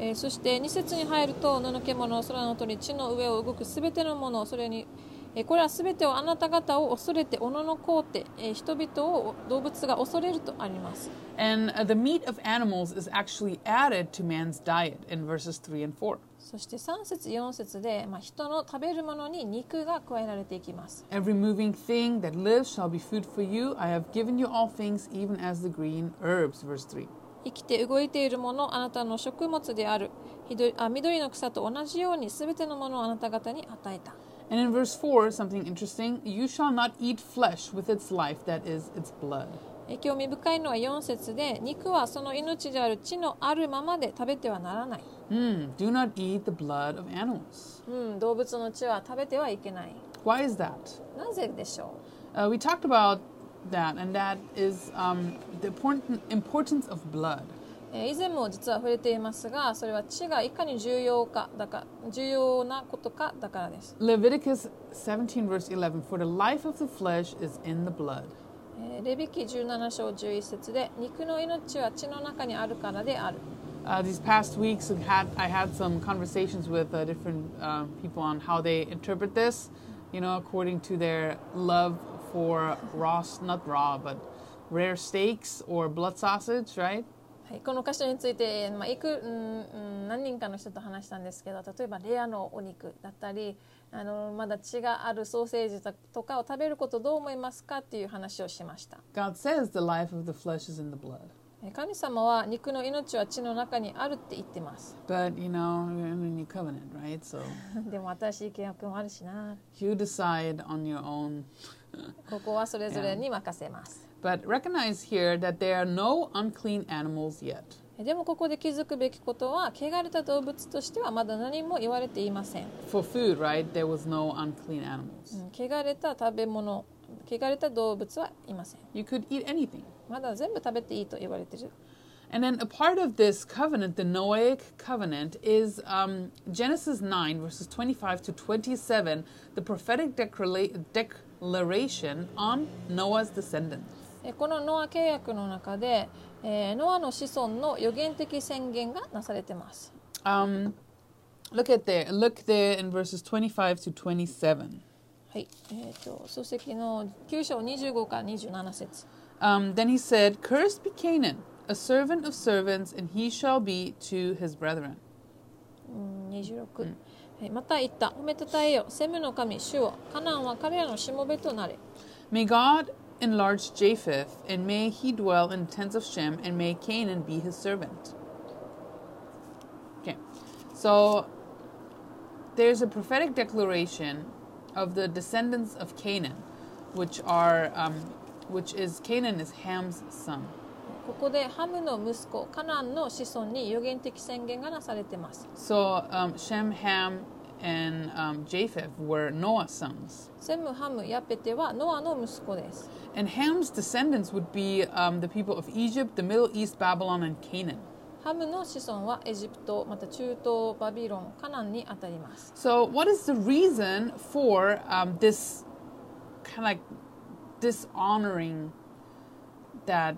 えーそして2節に入ると「野の獣空の鳥地の上を動くすべてのものそれに、えー これはすべてをあなた方を恐れておののこうて、えー人々を動物が恐れる」とあります And uh, the meat of animals is actually added to man's diet in verses 3 and 4. そして3節4節で、まあ、人の食べるものに肉が加えられていきます Every moving thing that lives shall be food for you. I have given you all things, even as the green herbs. Verse 3. 生きて動いているものあなたの食物である緑の草と同じようにすべてのものをあなた方に与えた And in verse 4, something interesting you shall not eat flesh with its life, that is, its blood. え興味深いのは4節で肉はその命である地のあるままで食べてはならない、 Hmm, do not eat the blood of animals. うん、動物の血は食べてはいけない Why is that? なぜでしょ Uh, we talked about that, and that is um, the important importance of blood. えー以前も実は触れていますがそれは血がいかに重要かだか重要なことかだからです Leviticus 17, verse 11 For the life of the flesh is in the blood. えーレビキ17章11節で肉の命は血の中にあるからである Uh, these past weeks, I had, I had some conversations with uh, different uh, people on how they interpret this, you know, according to their love for raw, not raw, but rare steaks or blood sausage, right? はい、この箇所について、まあ、いく、うんうん、何人かの人と話したんですけど例えばレアのお肉だったりあのまだ血があるソーセージとかを食べることどう思いますかっていう話をしました God says the life of the flesh is in the blood. え神様は肉の命は血の中にあるって言ってます But, you know, we're in a new covenant, right? So でも新しい契約もあるしな you decide on your own. ここはそれぞれに任せます But recognize here that there are no unclean animals yet. えでもここで気づくべきことは汚れた動物としてはまだ何も言われていません、 For food, right? There was no unclean animals. うん汚れた食べ物汚れた動物はいません You could eat anything. まだ全部食べていいと言われてる And then a part of this covenant, the Noahic covenant, is um, Genesis 9, verses 25 to 27, the prophetic declara- declaration on Noah's descendants. えこのノア契約の中で、えーノアの子孫の予言的宣言がなされています。Um, look at there. Look there in verses 25 to 27. はい、えー、と書籍の9章25から27節 Um, then he said, Cursed be Canaan, a servant of servants, and he shall be to his brethren. うん26、はいまた言った褒めたたえよセムの神主をカナンは彼らのしもべとなれ May God enlarge Japheth, and may he dwell in the tents of Shem, and may Canaan be his servant. Okay, so there's a prophetic declaration of the descendants of Canaan, which are, um, which is Canaan is Ham's son. ここでハムの息子カナンの子孫に予言的宣言がなされています So um, Shem, Ham, and um, Japheth were Noah's sons. セムハムヤペテはノアの息子です And Ham's descendants would be um, the people of Egypt, the Middle East, Babylon, and Canaan. ハムの子孫はエジプトまた中東バビロンカナンにあたります So, what is the reason for um, this kind of like dishonoring that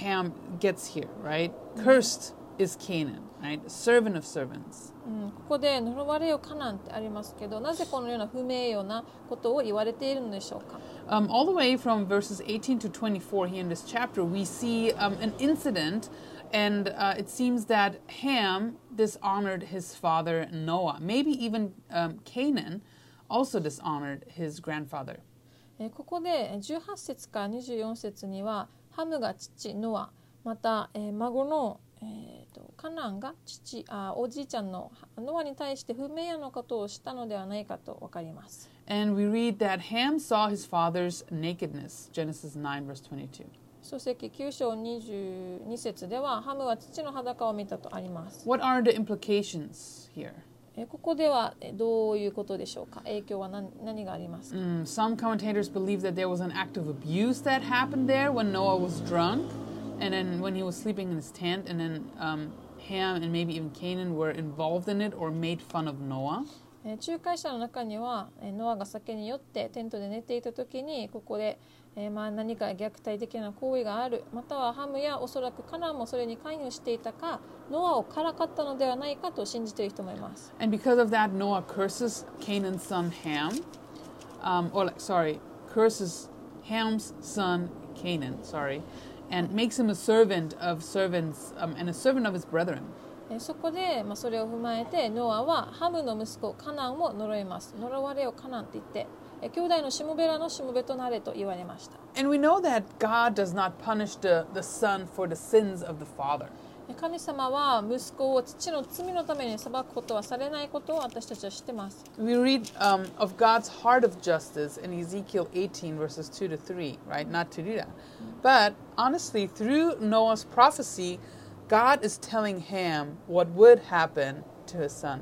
Ham gets here, right? Cursed is Canaan, right? Servant of servants. うん、ここで呪われよカナンってありますけどなぜこのような不名誉なことを言われているのでしょうか Um, all the way from verses 18 to 24 here in this chapter, we see um, an incident, and uh, it seems that Ham dishonored his father Noah. Maybe even um, Canaan also dishonored his grandfather. えーここでえー18節から24節にはハムが父ノアまた、えー孫の、えーとカナンが父あおじいちゃんのノアに対して不名誉なことをしたのではないかと分かります。And we read that Ham saw his father's nakedness, Genesis 9, verse 22. 書籍9章22節ではハムは父の裸を見たとあります。What are the implications here? えーここではえーどういうことでしょうか影響は何何がありますか Mm, some commentators believe that there was an act of abuse that happened there when Noah was drunk, and then when he was sleeping in his tent, and then um, Ham and maybe even Canaan were involved in it or made fun of Noah. えー仲介者の中には、えーノアが酒に酔ってテントで寝ていた時にここで、えーまあ、何か虐待的な行為があるまたはハムやおそらくカナンもそれに関与していたかノアをからかったのではないかと信じている人もいます。And because of that, Noah curses Canaan's son Ham, um, or sorry, curses Ham's son Canaan, sorry, and makes him a servant of servants um, and a servant of his brethren. えーそこで、まあ、それを踏まえてノアはハムの息子カナンを呪います呪われよカナンって言って、えー兄弟のしもべらのしもべとなれと言われました And we know that God does not punish the, the son for the sins of the father. えー神様は息子を父の罪のために裁くことはされないことを私たちは知ってます We read um, of God's heart of justice in Ezekiel 18, verses 2 to 3, right? Not to do that. But honestly, through Noah's prophecy, God is telling Ham what would happen to his son.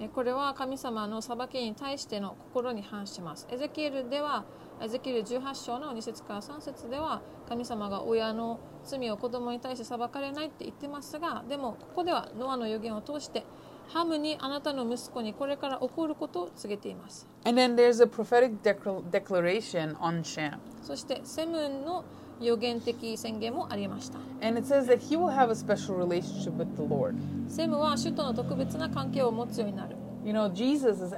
えこれは神様の裁きに対しての心に反します。エゼキエルではエゼキエル18章の2節から3節では神様が親の罪を子供に対して裁かれないって言ってますがでもここではノアの予言を通してハムにあなたの息子にこれから起こることを告げています。そしてセムの予言的宣言もありました。セムは主との特別な関係を持つようになる。You know, Jesus is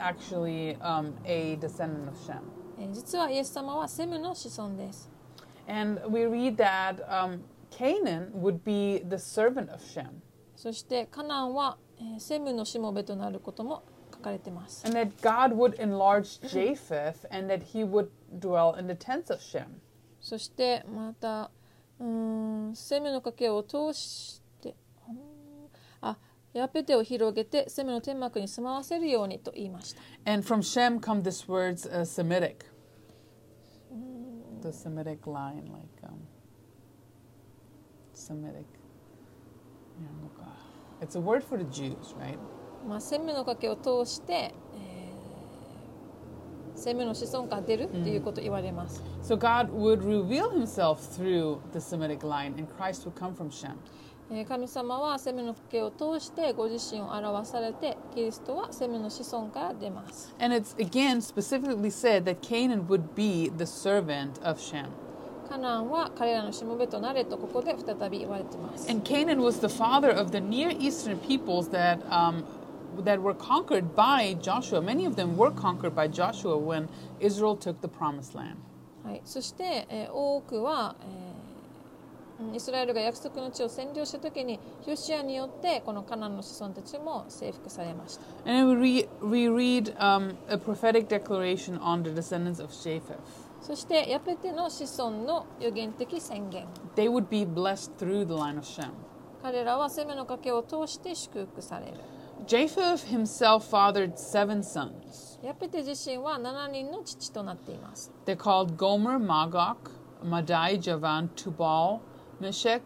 Canaan would be the servant of Shem. そしてカナンは、えーセムのしもべとなることも書かれています And that God would enlarge Japheth and that he would dwell in the tents of Shem. そしてまたうーんセムの家系を通してうんあヤペテを広げてセムの天幕に住まわせるようにと言いました And from Shem come this words uh, Semitic. The Semitic line, like um, Semitic. Yeah, look, uh, It's a word for the Jews, right? まあ、セムの家系を通して、えーセムの子孫から出るっていうことを言われます、 So God would reveal himself through the Semitic line, and Christ would come from Shem. えー神様はセムの家系を通してご自身を表されてキリストはセムの子孫から出ます And it's again specifically said that Canaan would be the servant of Shem. カナンは彼らのしもべとなれとここで再び言われています And Canaan was the father of the Near Eastern peoples that um, that were conquered by Joshua. Many of them were conquered by Joshua when Israel took the promised land. はい、そして、えー多くは、えーうんイスラエルが約束の地を占領した時にヨシアによってこのカナンの子孫たちも征服されました And then we, re- we read um, a prophetic declaration on the descendants of Japheth. そしてヤペテの子孫の予言的宣言 They would be blessed through the line of Shem. 彼らはセメの家系を通して祝福される Japheth himself fathered seven sons. ヤペテ自身は7人の父となっています They're called Gomer, Magog, Madai, Javan, Tubal, Meshech,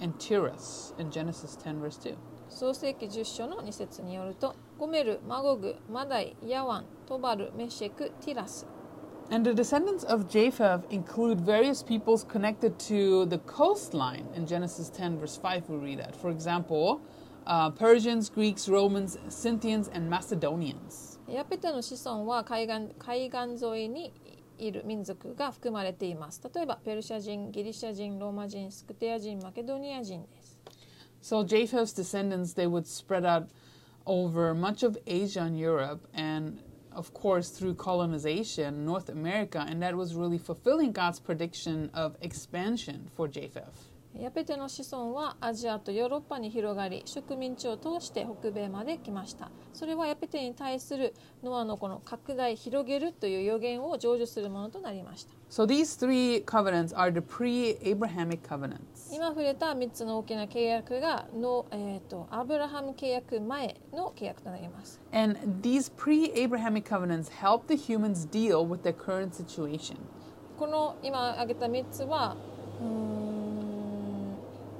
and Tiras in Genesis 10, verse 2. 創世記10章の2節によるとゴメル、マゴグ、マダイ、ヤワン、トバル、メシェク、ティラス And the descendants of Japheth include various peoples connected to the coastline. In Genesis 10, verse 5, we read that. For example, uh, Persians, Greeks, Romans, Scythians, and Macedonians. ヤペテの子孫は海岸海岸沿いにいる民族が含まれています例えばペルシャ人ギリシャ人ローマ人スクテア人マケドニア人です So Japheth's descendants, they would spread out over much of Asia and Europe, and of course through colonization, North America, and that was really fulfilling God's prediction of expansion for Japheth. ヤペテの子孫はアジアとヨーロッパに広がり植民地を通して北米まで来ましたそれはヤペテに対するノアのこの拡大広げるという予言を成就するものとなりました So these three covenants are the pre-Abrahamic covenants. 今触れた3つの大きな契約がの、えー、とアブラハム契約前の契約となります And these pre-Abrahamic covenants help the humans deal with their current situation. この今挙げた3つはうーん、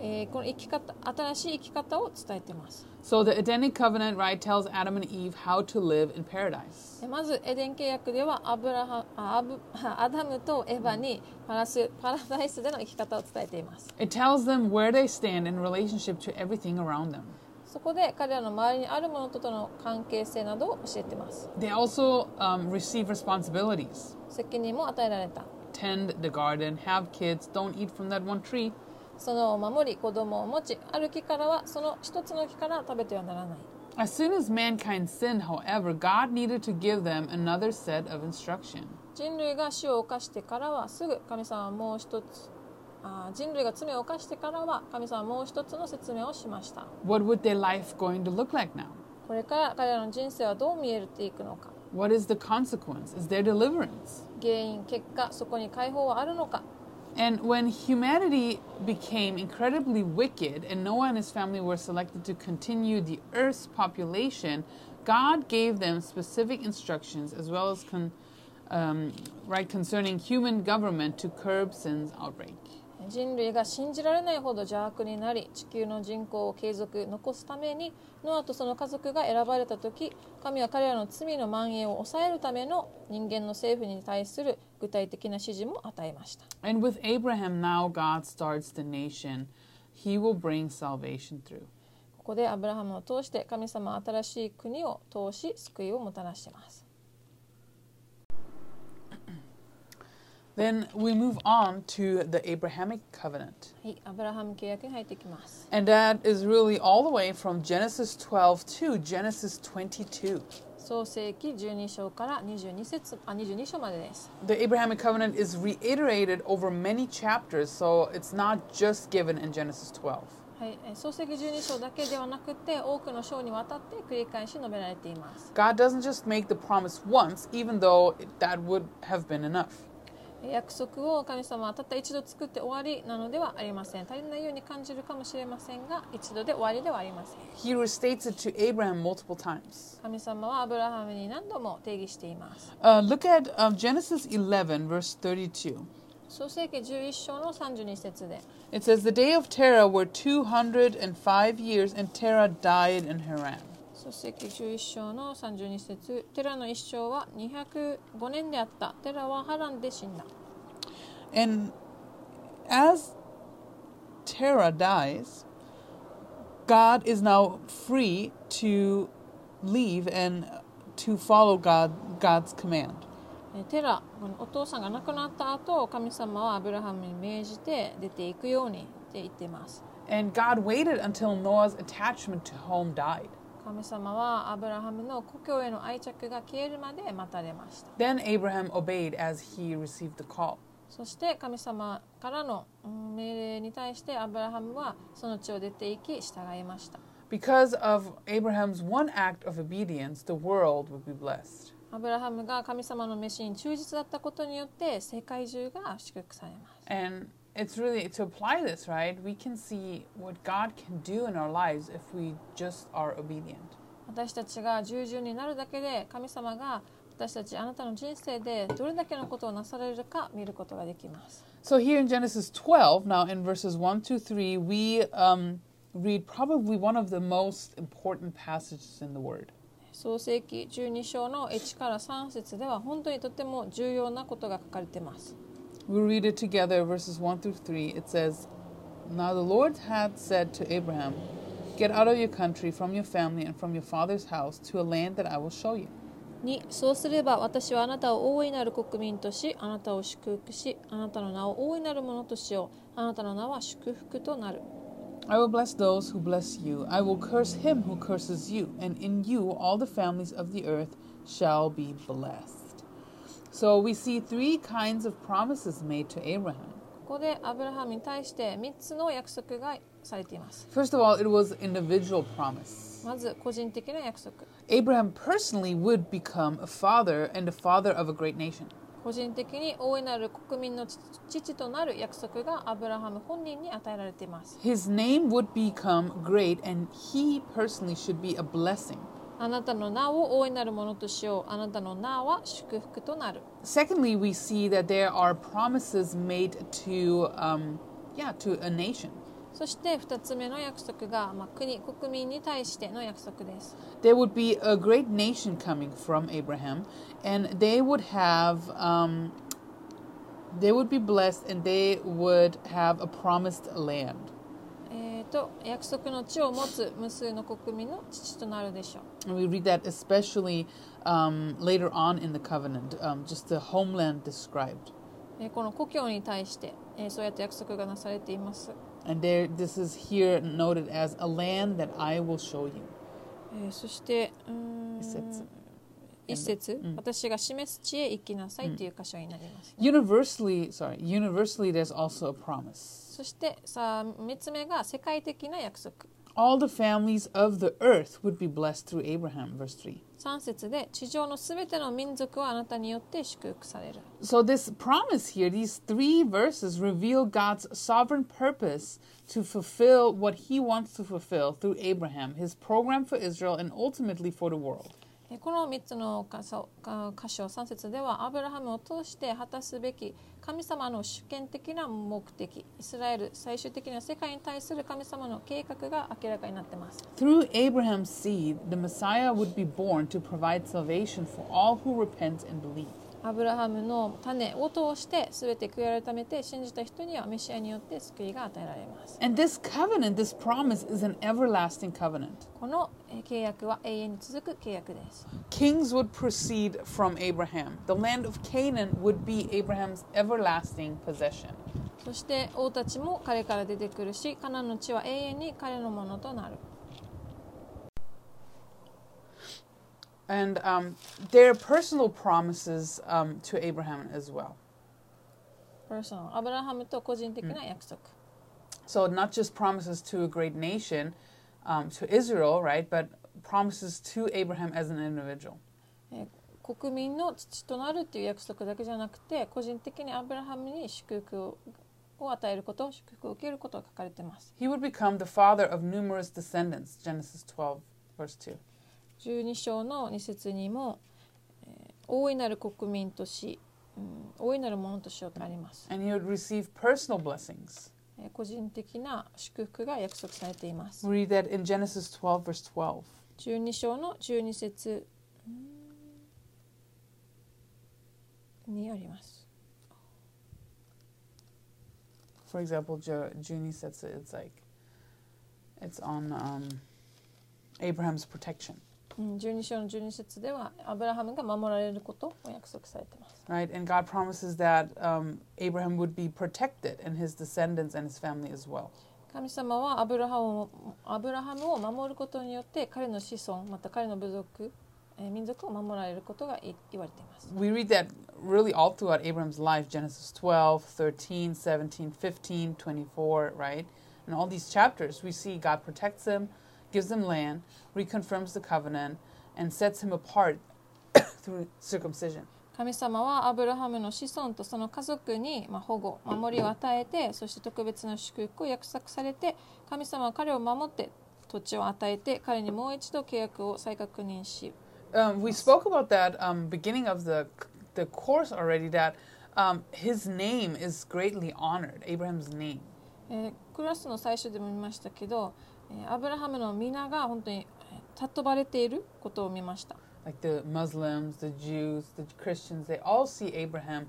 えーこの生き方新しい生き方を伝えています So the Edenic covenant, right, tells Adam and Eve how to live in paradise. まずエデン契約ではアブラハあアブアダムとエヴァにパラスパラダイスでの生き方を伝えています It tells them where they stand in relationship to everything around them. そこで彼らの周りにあるものととの関係性などを教えています They also um, receive responsibilities. 責任も与えられた Tend the garden, have kids, don't eat from that one tree. そのを守り子供を持ちある木からはその一つの木から食べてはならない As soon as mankind sinned, however, God needed to give them another set of instruction. 人類が死を犯してからはすぐ神様はもう一つ人類が罪を犯してからは神様はもう一つの説明をしました What would their life going to look like now? これから彼らの人生はどう見えていくのか What is the consequence? Is there deliverance? 原因結果そこに解放はあるのか And when humanity became incredibly wicked and Noah and his family were selected to continue the earth's population, God gave them specific instructions as well as con, um, right concerning human government to curb sin's outbreak. 人類が信じられないほど邪悪になり地球の人口を継続残すためにノアとその家族が選ばれた時神は彼らの罪の蔓延を抑えるための人間の政府に対する具体的な指示も与えました And with Abraham, now God starts the nation. He will bring salvation through. ここでアブラハムを通して神様は新しい国を通し救いをもたらしています Then we move on to the Abrahamic covenant. はいアブラハム契約に入っていきます And that is really all the way from Genesis 12 to Genesis 22. 創世記12章から22節あ22章までです The Abrahamic covenant is reiterated over many chapters, so it's not just given in Genesis 12. はい、えー創世記12章だけではなくて多くの章にわたって繰り返し述べられています God doesn't just make the promise once, even though it- that would have been enough. えー約束を神様はたった一度作って終わりなのではありません足りないように感じるかもしれませんが一度で終わりではありません He restates it to Abraham multiple times. 神様はアブラハムに何度も定義しています Uh, look at um, Genesis 11, verse 32. 創世記11章の32節で It says, The day of Terah were 205 years, and Terah died in Haran. 創世記11章の32節テラの一生は205年であったテラはハランで死んだ And as Terah dies, God is now free to leave and to follow God, God's command. えーテラお父さんが亡くなった後神様はアブラハムに命じて出ていくようにって言っています And God waited until Noah's attachment to home died. 神様はアブラハムの故郷への愛着が消えるまで待たれました Then Abraham obeyed as he received the call. そして神様からのうん命令に対してアブラハムはその地を出て行き従いました Because of Abraham's one act of obedience, the world would be blessed. アブラハムが神様の召しに忠実だったことによって世界中が祝福されます And it's really to apply this, right? We can see what God can do in our lives if we just are obedient. 私たちが従順になるだけで神様が私たちあなたの人生でどれだけのことをなされるか見ることができます So here in Genesis 12, now in verses 1 to 3, we um, read probably one of the most important passages in the Word. 創世記12章の1から3節では本当にとても重要なことが書かれています We'll read it together, verses 1 through 3. It says, Now the Lord had said to Abraham, Get out of your country, from your family, and from your father's house to a land that I will show you. 2そうすれば私はあなたを大いなる国民としあなたを祝福しあなたの名を大いなるものとしようあなたの名は祝福となる I will bless those who bless you. I will curse him who curses you, and in you all the families of the earth shall be blessed. So we see three kinds of promises made to Abraham. ここでアブラハムに対して3つの約束がされています First of all, it was individual promise. まず個人的な約束 Abraham personally would become a father and the father of a great nation. 個人的に大いなる国民の父父となる約束がアブラハム本人に与えられています His name would become great, and he personally should be a blessing. あなたの名を大いなるものとしようあなたの名は祝福となる Secondly, we see that there are promises made to, um, yeah, to a nation. そして2つ目の約束が、まあ、国国民に対しての約束です There would be a great nation coming from Abraham, and they would have, um, they would be blessed, and they would have a promised land. えーと約束の地を持つ無数の国民の父となるでしょう And we read that especially um, later on in the covenant, um, just the homeland described. えーこの故郷に対して、えーそうやって約束がなされています And there, this is here noted as a land that I will show you. えーそして一節一節、うん私が示す地へ行きなさいという箇所になります、Universally, sorry, universally, there's also a promise. そしてさあ3つ目が世界的な約束 All the families of the earth would be blessed through Abraham, verse 3. 3節で地上のすべての民族はあなたによって祝福される So, this promise here, these three verses reveal God's sovereign purpose to fulfill what he wants to fulfill through Abraham, his program for Israel, and ultimately for the world. えこの3つの箇所3節ではアブラハムを通して果たすべき神様の主権的な目的イスラエル最終的な世界に対する神様の計画が明らかになっています Through Abraham's seed, the Messiah would be born to provide salvation for all who repent and believe. アブラハムの種を通して全て悔い改めて信じた人にはメシアによって救いが与えられます And this covenant, this promise, is an everlasting covenant. このえー契約は永遠に続く契約です Kings would proceed from Abraham. The land of Canaan would be Abraham's everlasting possession. そして王たちも彼から出てくるしカナンの地は永遠に彼のものとなる And um, there are personal promises um, to Abraham as well. パーソナルアブラハムと個人的な約束、 So, not just promises to a great nation, um, to Israel, right, but promises to Abraham as an individual. えー国民の父となるっていう約束だけじゃなくて個人的にアブラハムに祝福をを与えること祝福を受けることが書かれています He would become the father of numerous descendants, Genesis 12, verse 2. 12章の2節にも、えー大いなる国民とし、うん、大いなるものとしようとあります、And he would receive personal blessings. えー個人的な祝福が約束されています read that in Genesis 12, verse 12. 12章の12節にあります。For example, Junie says it, it's like, it's on um, Abraham's protection, うん12章の12節ではアブラハムが守られることを約束されています。 right? And God promises that um, Abraham would be protected and his descendants and his family as well. 神様はアブラハムをアブラハムを守ることによって彼の子孫また彼の部族、えー民族を守られることがい言われています。 We read that really all throughout Abraham's life Genesis 12, 13, 17, 15, 24, right? In all these chapters, we see God protects him, gives him land, reconfirms the covenant, and sets him apart through circumcision. 神様はアブラハムの子孫とその家族に、まあ、保護守りを与えてそして特別な祝福を約束されて神様は彼を守って土地を与えて彼にもう一度契約を再確認し Um, we spoke about that um, beginning of the the course already. That um, his name is greatly honored. Abraham's name. えークラスの最初でも見ましたけど、えー アブラハムの皆が本当にえー尊ばれていることを見ました。Like the Muslims, the Jews, the Christians, they all see Abraham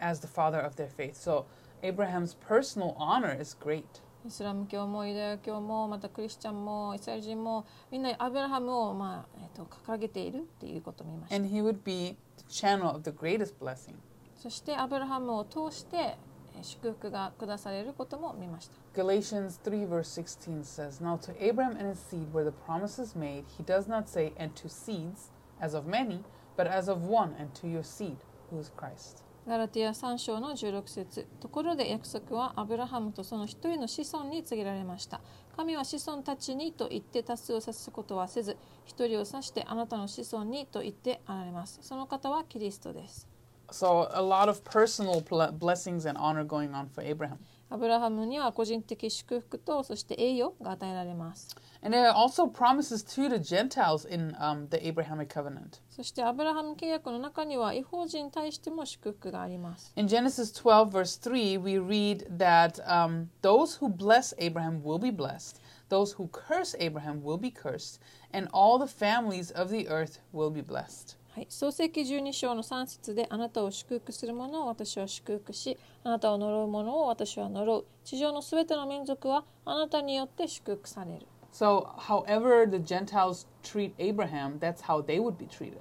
as the father of their faith. So Abraham's personal honor is great. イスラム教もユダヤ教もまたクリスチャンもイスラエル人もみんなアブラハムを、まあえー、と掲げているっていうことを見ました。And he would be the channel of the greatest blessing. そしてアブラハムを通してえー祝福が下されることも見ました。Galatians 3, verse 16 says, Now to Abraham and his seed were the promises made. He does not say, and to seeds, as of many, but as of one, and to your seed, who is Christ. ガラティア3章の16節ところで約束はアブラハムとその一人の子孫に告げられました。神は子孫たちにと言って多数を指すことはせず、一人を指してあなたの子孫にと言ってあられます。その方はキリストです。So a lot of personal ble- blessings and honor going on for Abraham. アブラハムには個人的祝福とそして栄誉が与えられます。 And there are also promises to the Gentiles in um, the Abrahamic covenant. そしてアブラハム契約の中には違法人に対しても祝福があります。 In Genesis 12, verse 3, we read that um, those who bless Abraham will be blessed, those who curse Abraham will be cursed, and all the families of the earth will be blessed. はい、創世記12章の3節であなたを祝福する者を私は祝福しあなたを呪う者を私は呪う。地上のすべての民族はあなたによって祝福される。So, however the Gentiles treat Abraham, that's how they would be treated.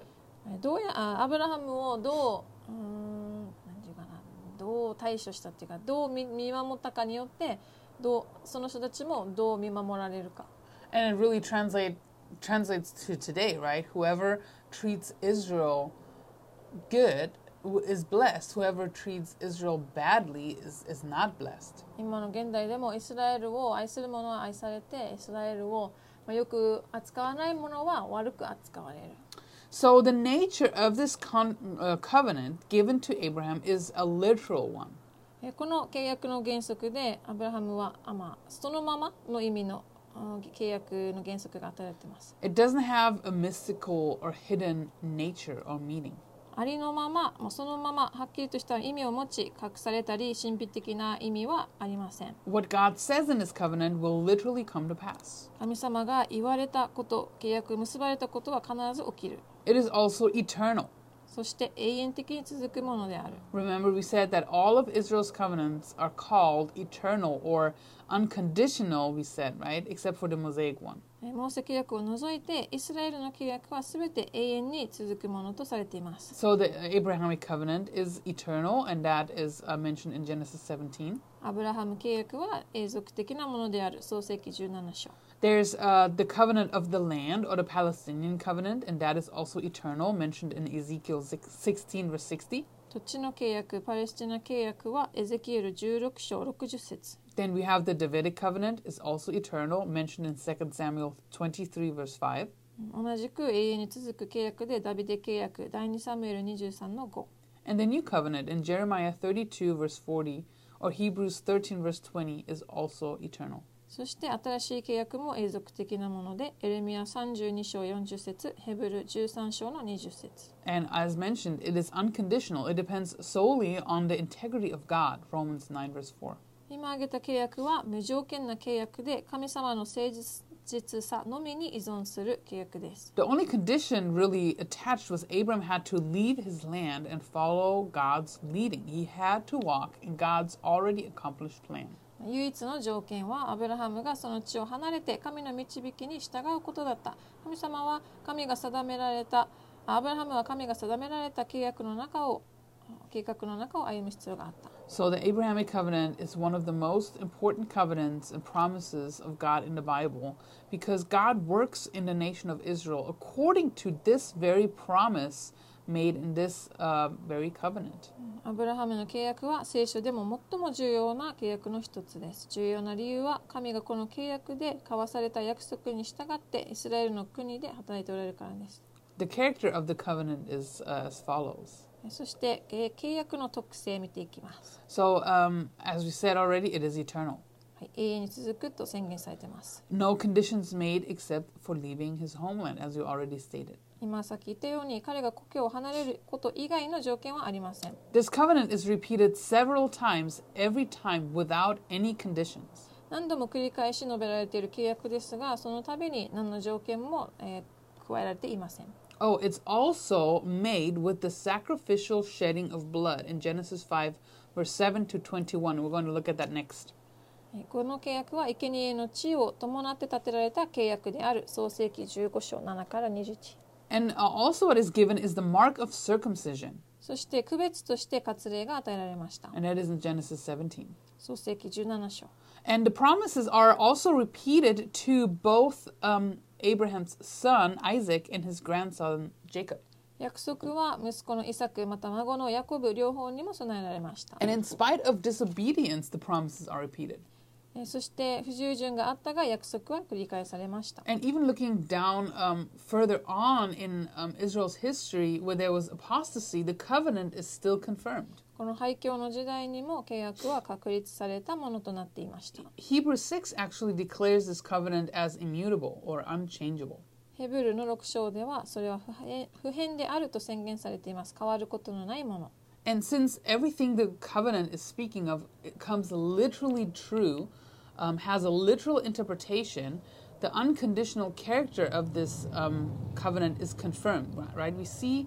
えどうやあアブラハムをどううーん何て言うかなどう対処したっていうかどう見見守ったかによってどうその人たちもどう見守られるか。And it really translate, translates to today, right? Whoever treats Israel good w- is blessed. Whoever treats Israel badly is, is not blessed. 今の現代でもイスラエルを愛する者は愛されてイスラエルを、まあ、よく扱わない者は悪く扱われる So the nature of this con- uh, covenant given to Abraham is a literal one. えこの契約の原則でアブラハムはあ、まあ、そのままの意味のあ 契約の原則が与えられています It doesn't have a mystical or hidden nature or meaning. ありのままもうそのままはっきりとした意味を持ち隠されたり神秘的な意味はありません What God says in His covenant will literally come to pass. 神様が言われたこと契約結ばれたことは必ず起きる It is also eternal. そして永遠的に続くものである Remember, we said that all of Israel's covenants are called eternal or unconditional, we said, right? Except for the Mosaic one. えーモーセ契約を除いてイスラエルの契約は全て永遠に続くものとされています So the Abrahamic covenant is eternal, and that is uh, mentioned in Genesis 17. アブラハム契約は永続的なものである創世記17章 There's uh, the covenant of the land or the Palestinian covenant, and that is also eternal, mentioned in Ezekiel 6 16, verse 60. 土地の契約パレスチナ契約はエゼキエル16章60節 Then we have the Davidic covenant, is also eternal, mentioned in 2 Samuel 23, verse 5. 同じく永遠に続く契約でダビデ契約第2サムエル23の5 And the new covenant in Jeremiah 32, verse 40, or Hebrews 13, verse 20, is also eternal. そして新しい契約も永続的なものでエレミア32章40節ヘブル13章の20節 And as mentioned, it is unconditional. It depends solely on the integrity of God, Romans 9, verse 4. 今挙げた契約は無条件な契約で神様の誠実さのみに依存する契約です The only condition really attached was Abram had to leave his land and follow God's leading. He had to walk in God's already accomplished plan. 唯一の条件はアブラハムがその地を離れて神の導きに従うことだった神様は神が定められたアブラハムは神が定められた契約の中を計画の中を歩む必要があった So the Abrahamic covenant is one of the most important covenants and promises of God in the Bible because God works in the nation of Israel according to this very promise made in this uh, very covenant. アブラハムの契約は聖書でも最も重要な契約の一つです重要な理由は神がこの契約で交わされた約束に従ってイスラエルの国で働いておられるからです The character of the covenant is uh, as follows. そしてえー契約の特性を見ていきます、So, um, as we said already, it is eternal. はい、永遠に続くと宣言されています No conditions made except for leaving his homeland, as you already stated. 今さっき言ったように彼が故郷を離れること以外の条件はありません This covenant is repeated several times, every time without any conditions. 何度も繰り返し述べられている契約ですがその度に何の条件も、えー加えられていません Oh, it's also made with the sacrificial shedding of blood in Genesis 5, verse 7 to 21. We're going to look at that next. えーこの契約は生贄の地を伴って立てられた契約である創世記15章7から21 And uh, also, what is given is the mark of circumcision, そして区別として割礼が与えられました and that is in Genesis 17. 創世記17章 And the promises are also repeated to both um, Abraham's son Isaac and his grandson Jacob. 約束は息子のイサクまた孫のヤコブ両方にも備えられました And in spite of disobedience, the promises are repeated. えーそして不従順があったが約束は繰り返されました And even looking down um, further on in um, Israel's history, where there was apostasy, the covenant is still confirmed. この廃墟の時代にも契約は確立されたものとなっていました Hebrews 6 actually declares this covenant as immutable or unchangeable. ヘブルの6章ではそれは不変不変であると宣言されています変わることのないもの And since everything the covenant is speaking of it comes literally true, um, has a literal interpretation, the unconditional character of this um, covenant is confirmed, right? We see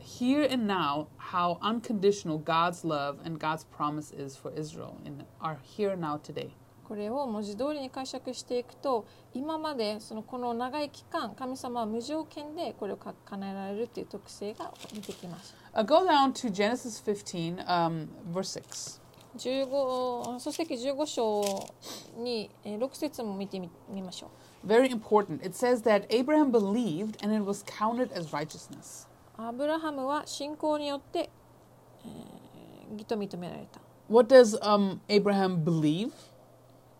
here and now how unconditional God's love and God's promise is for Israel in our here and now today. これを文字通りに解釈していくと今までそのこの長い期間神様は無条件でこれをか叶えられるという特性が出てきます Uh, go down to Genesis 15, um, verse 6. 15そして15章にえー6節も見てみみましょう Very important. It says that Abraham believed and it was counted as righteousness. アブラハムは信仰によって、えー義と認められた What does um, Abraham believe?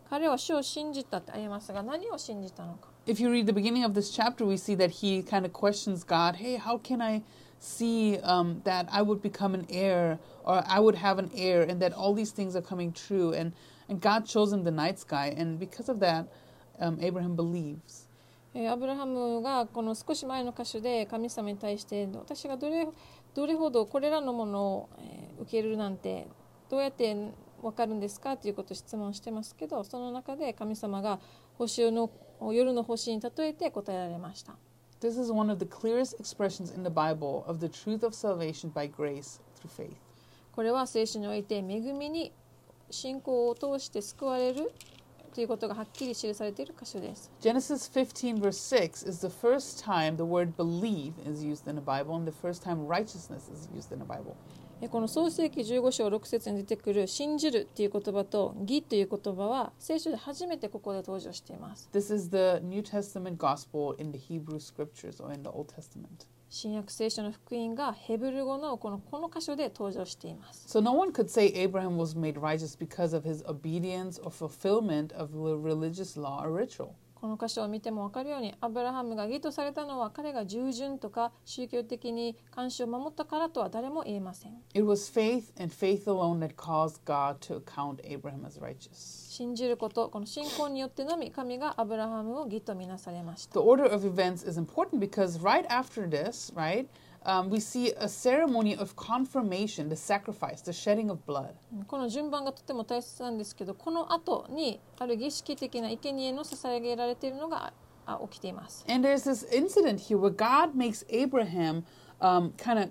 彼は主を信じたってありますが何を信じたのか If you read the beginning of this chapter, we see that he kind of questions God. Hey, how can I see um, that I would become an heir, or I would have an heir, and that all these things are coming true? And and God shows him the night sky, and because of that, um, Abraham believes. えーアブラハムがこの少し前の箇所で神様に対して私がどれどれほどこれらのものを、えー受けるなんてどうやって分かるんですかということを質問してますけどその中で神様が星の夜の星に例えて答えられました。This is one of the clearest expressions in the Bible of the truth of salvation by grace through faith. これは聖書において恵みに信仰を通して救われるということがはっきり記されている箇所です。Genesis 15, verse 6 is the first time the word believe is used in the Bible and the first time righteousness is used in the Bible. えこの創世記15章6節に出てくる信じるという言葉と義という言葉は聖書で初めてここで登場しています。This is the New Testament gospel in the Hebrew scriptures or in the Old Testament. 新約聖書の福音がヘブル語のこのこの箇所で登場しています。So no one could say Abraham was made righteous because of his obedience or fulfillment of the religious law or ritual. この箇所を見ても分かるようにアブラハムが義とされたのは彼が従順とか宗教的に慣習を守ったからとは誰も言えません。It was faith and faith alone that caused God to account Abraham as righteous. 信じること、この信仰によってのみ神がアブラハムを義とみなされました The。order of events is important because right after this, right, um, we see a ceremony of confirmation, the sacrifice, the shedding of blood. この順番がとても大切なんですけど、この後にある儀式的な生贄の捧げられているのがあ起きています。 And there's this incident here where God makes Abraham um, kind of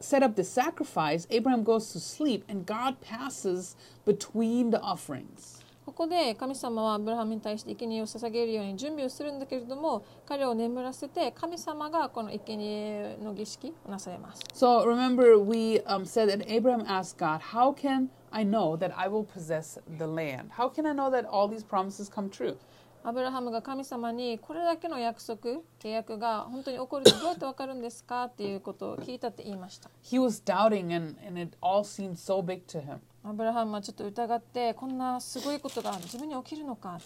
set up the sacrifice. Abraham goes to sleep, and God passes between the offerings. ここで神様はアブラハムに対して生贄を捧げるように準備をするんだけれども、彼を眠らせて神様がこの生贄の儀式をなされます。So remember, we um, said that Abraham asked God, How can I know that I will possess the land? How can I know that all these promises come true? アブラハムが神様にこれだけの約束、契約が本当に起こるってどうやってわかるんですかっていうことを聞いたって言いました。He was doubting, and, and it all seemed so big to him. アブラハムはちょっと疑ってこんなすごいことが自分に起きるのかって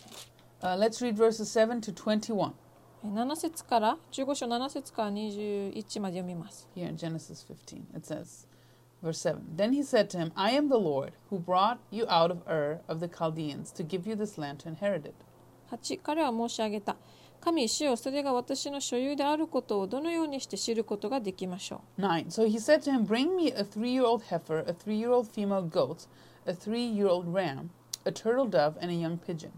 Uh, let's read verses 7 to 21え7節から15章7節から21まで読みます here in Genesis 15. It says, verse 7 Then he said to him, I am the Lord who brought you out of Ur of the Chaldeans to give you this land to inherit it. 8彼は申し上げた神主よそれが私の所有であることをどのようにして知ることができましょ 9. So he said to him, Bring me a three year old heifer, a three year old female goat, a three year old ram, a turtle dove, and a young pigeon.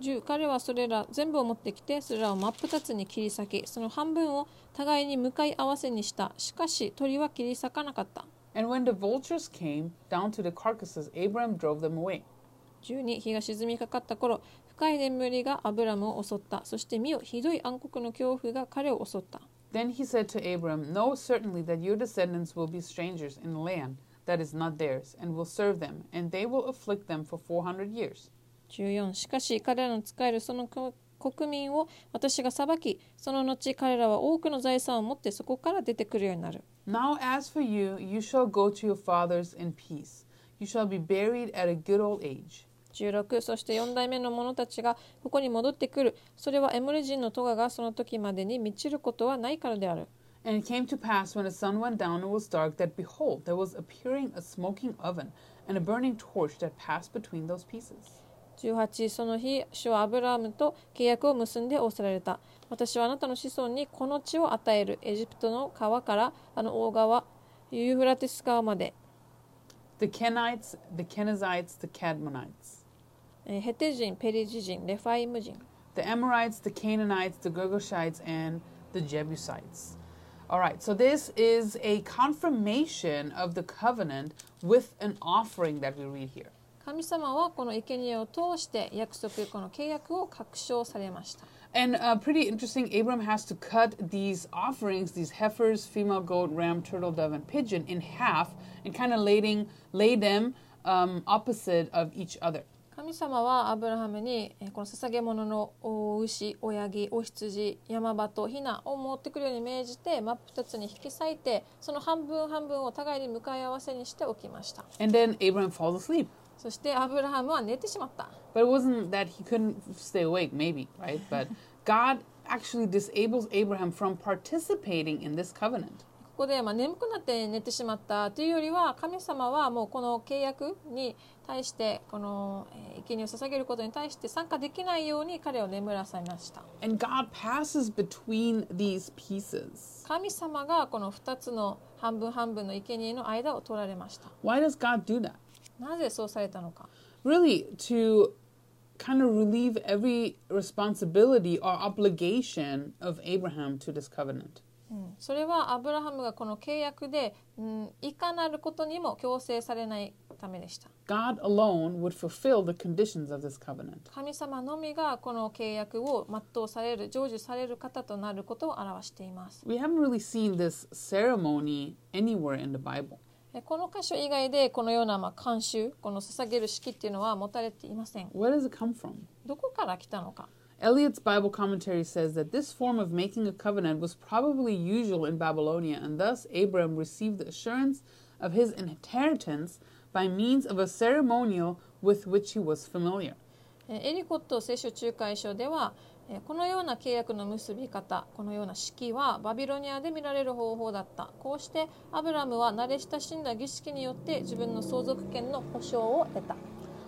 う10彼はそれら全部を持ってきてそれらを真っ二つに切り裂きその半分を互いに向かい合わせにしたしかし鳥は切り裂かなかった And when the vultures came down to the carcasses, Abraham drove them away. 12日が沈みかかった頃深い眠りがアブラムを襲ったそして見よひどい暗黒の恐怖が彼を襲った Then he said to Abram, Know certainly that your descendants will be strangers in a land that is not theirs, and will serve them, and they will afflict them for 400 years. 14しかし彼らの使えるその国国民を私が裁きその後彼らは多くの財産を持ってそこから出てくるようになる Now, as for you, you shall go to your fathers in peace. You shall be buried at a good old age. 16そして4代目の者たちがここに戻ってくるそれはエモリ人のトガがその時までに満ちることはないからである And it came to pass when the sun went down and was dark that behold, there was appearing a smoking oven and a burning torch that passed between those pieces. 18その日主はアブラハムと契約を結んで仰せられた私はあなたの子孫にこの地を与えるエジプトの川からあの大川ユーフラティス川まで The Kenites, the Kenizzites, the Cadmonites, えーヘテ人ペリジ人レファイム人 the Amorites, the Canaanites, the Girgashites, and the Jebusites. All right, so this is a confirmation of the covenant with an offering that we read here. 神様はこの生贄を通して約束この契約を確証されました And uh, pretty interesting, Abram has to cut these offerings, these heifers, female goat, ram, turtle dove, and pigeon, in half and kind of laying, lay them um, opposite of each other. 神様はアブラハムにえーこの捧げ物のお牛、親木、お羊、山鳩、ヒナを持ってくるように命じて真っ二つに引き裂いてその半分半分を互いに向かい合わせにしておきました And then Abram falls asleep. そしてアブラハムは寝てしまった But it wasn't that he couldn't stay awake, maybe, right? But God actually disables Abraham from participating in this covenant. こでまあ眠くなって寝てしまったというよりは神様はもうこの契約に対してこのえー生贄を捧げることに対して参加できないように彼を眠らされました And God passes between these pieces. 神様がこの2つの半分半分の生贄の間を取られました Why does God do that? なぜそうされたのか Really, to kind of relieve every responsibility or obligation of Abraham to this covenant. うんそれはアブラハムがこの契約で、うん、いかなることにも強制されないためでした God alone would fulfill the conditions of this covenant. 神様のみがこの契約を全うされる成就される方となることを表しています We haven't really seen this ceremony anywhere in the Bible. えこの箇所以外でこのようなまあ慣習この捧げる式っていうのは持たれていません Where does it come from? どこから来たのか Eliot's Bible commentary says that this form of making a covenant was probably usual in Babylonia, and thus Abram received the assurance of his inheritance by means of a ceremonial with which he was familiar. えエリコット聖書仲介書ではえこのような契約の結び方このような式はバビロニアで見られる方法だったこうしてアブラムは慣れ親しんだ儀式によって自分の相続権の保証を得た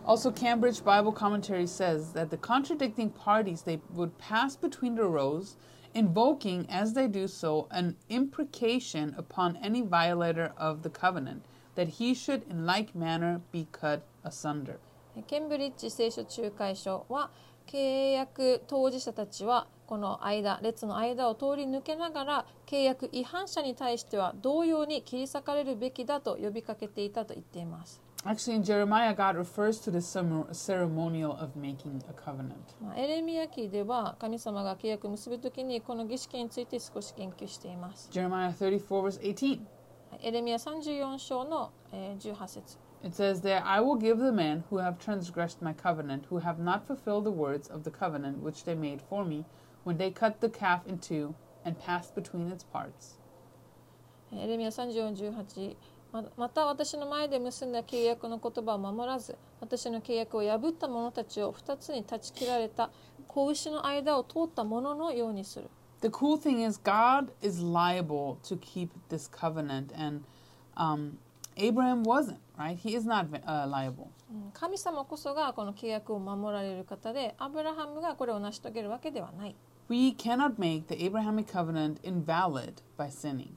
Also, Cambridge Bible commentary says that the contradicting parties they would pass between the rows, invoking as they do so an imprecation upon any violator of the covenant, that he should in like manner be cut asunder. えケンブリッジ聖書仲介書は契約当事者たちはこの間列の間を通り抜けながら契約違反者に対しては同様に切り裂かれるべきだと呼びかけていたと言っています Actually, in Jeremiah, God refers to this cemo- ceremonial of making a covenant. まあ、エレミヤ記では神様が契約を結ぶときにこの儀式について少し言及しています Jeremiah 34, verse 18. はいエレミヤ34章の、えー18節 It says there, I will give the men who have transgressed my covenant, who have not fulfilled the words of the covenant which they made for me, when they cut the calf in two and passed between its parts. エレミヤ34、18 ままた私の前で結んだ契約の言葉を守らず私の契約を破った者たちを2つに断ち切られた子牛の間を通った者のようにする The cool thing is, God is liable to keep this covenant, and um, Abraham wasn't, right? He is not uh, liable. うん神様こそがこの契約を守られる方でアブラハムがこれを成し遂げるわけではない We cannot make the Abrahamic covenant invalid by sinning.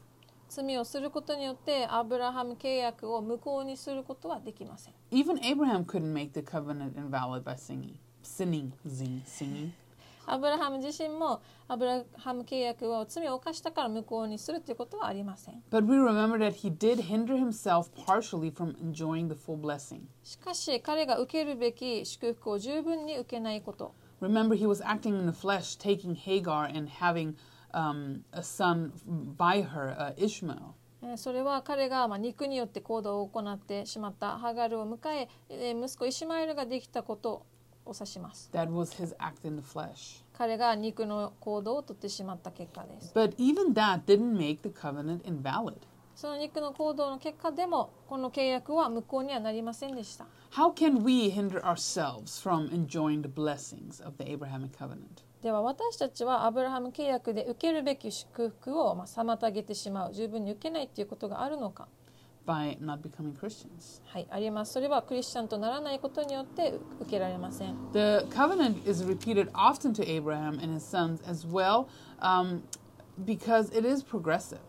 罪をすることによってアブラハム契約を無効にすることはできません Even Abraham couldn't make the covenant invalid by singing. Sinning, zing, singing. アブラハム自身もアブラハム契約を罪を犯したから無効にするということはありません But we remember that he did hinder himself partially from enjoying the full blessing. しかし彼が受けるべき祝福を十分に受けないこと Remember, he was acting in the flesh, taking Hagar and having um, a son by her, uh, Ishmael. えーそれは彼がまあ肉によって行動を行ってしまったハガルを迎ええー息子イシマエルができたことを指します That was his act in the flesh. 彼が肉の行動をとってしまった結果です But even that didn't make the covenant invalid. その肉の行動の結果でもこの契約は無効にはなりませんでした How can we hinder ourselves from enjoying the blessings of the Abrahamic covenant? では私たちはアブラハム契約で受けるべき祝福をまあ妨げてしまう十分に受けないということがあるのか By not becoming Christians. はいありますそれはクリスチャンとならないことによって受けられません The covenant is repeated often to Abraham and his sons as well um, because it is progressive.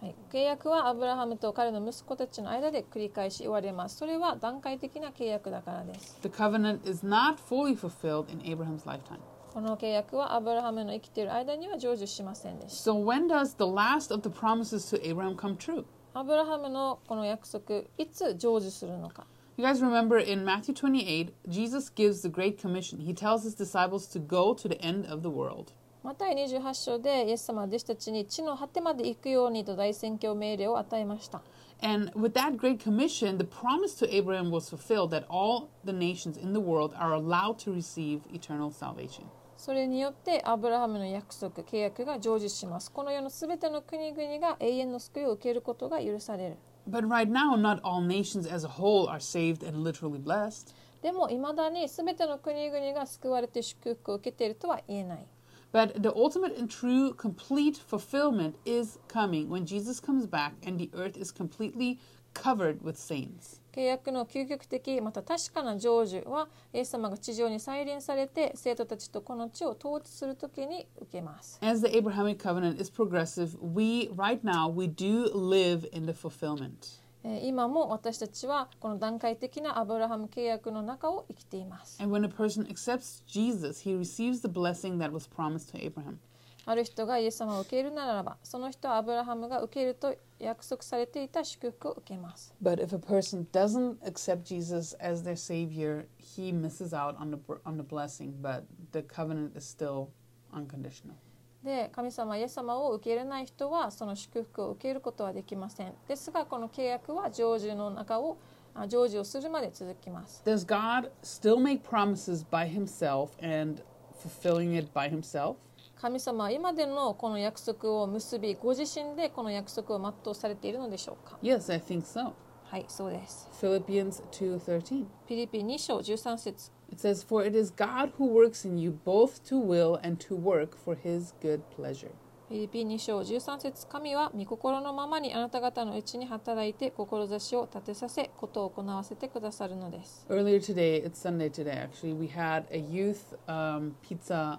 はい、契約はアブラハムと彼の息子たちの間で繰り返し言われます。それは段階的な契約だからです。The covenant is not fully fulfilled in Abraham's lifetime. この契約はアブラハムの生きている間には成就しませんでした。 So, when does the last of the promises to Abraham come true? アブラハムのこの約束、いつ成就するのか。 You guys remember in Matthew 28, Jesus gives the Great Commission. He tells his disciples to go to the end of the world. マタイ28章でイエス様は弟子たちに地の果てまで行くようにと大宣教命令を与えました。 And with that Great Commission, the promise to Abraham was fulfilled that all the nations in the world are allowed to receive eternal salvation. それによってアブラハムの約束、契約が成就します。この世のすべての国々が永遠の救いを受けることが許される。But right now, not all nations as a whole are saved and literally blessed. でもいまだに全ての国々が救われて祝福を受けているとは言えない。But the ultimate and true complete fulfillment is coming when Jesus comes back and the earth is completely covered with saints. 契約の究極的また確かな成就はイエス様が地上に再臨されて生徒たちとこの地を統治するときに受けます。As the Abrahamic covenant is progressive, we right now we do live in the fulfillment. えー今も私たちはこの段階的なアブラハム契約の中を生きています。And when a person accepts Jesus, he receives the blessing that was promised to Abraham. ある人がイエス様を受けるならばその人はアブラハムが受けると約束されていた祝福を受けます。But if a person doesn't accept Jesus as their savior, he misses out on the on the blessing, but the covenant is still unconditional. で神様イエス様を受け入れない人はその祝福を受けることはできませんですがこの契約は成就の中をあ成就をするまで続きます Does God still make promises by himself and fulfilling it by himself? 神様は今でのこの約束を結びご自身でこの約束を全うされているのでしょうか Yes, I think so. はいそうです Philippians 2:13. ピリピ2章13節 It says, For it is God who works in you both to will and to work for his good pleasure. フィリピン2章13節神は御心のままにあなた方のうちに働いて志を立てさせことを行わせてくださるのです Earlier today, it's Sunday today actually, we had a youth um, pizza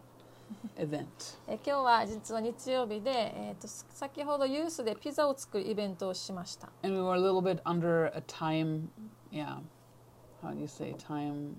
event. え今日は実は日曜日で、えー、と先ほどユースでピザを作るイベントをしました And we were a little bit under a time, yeah, how do you say, time,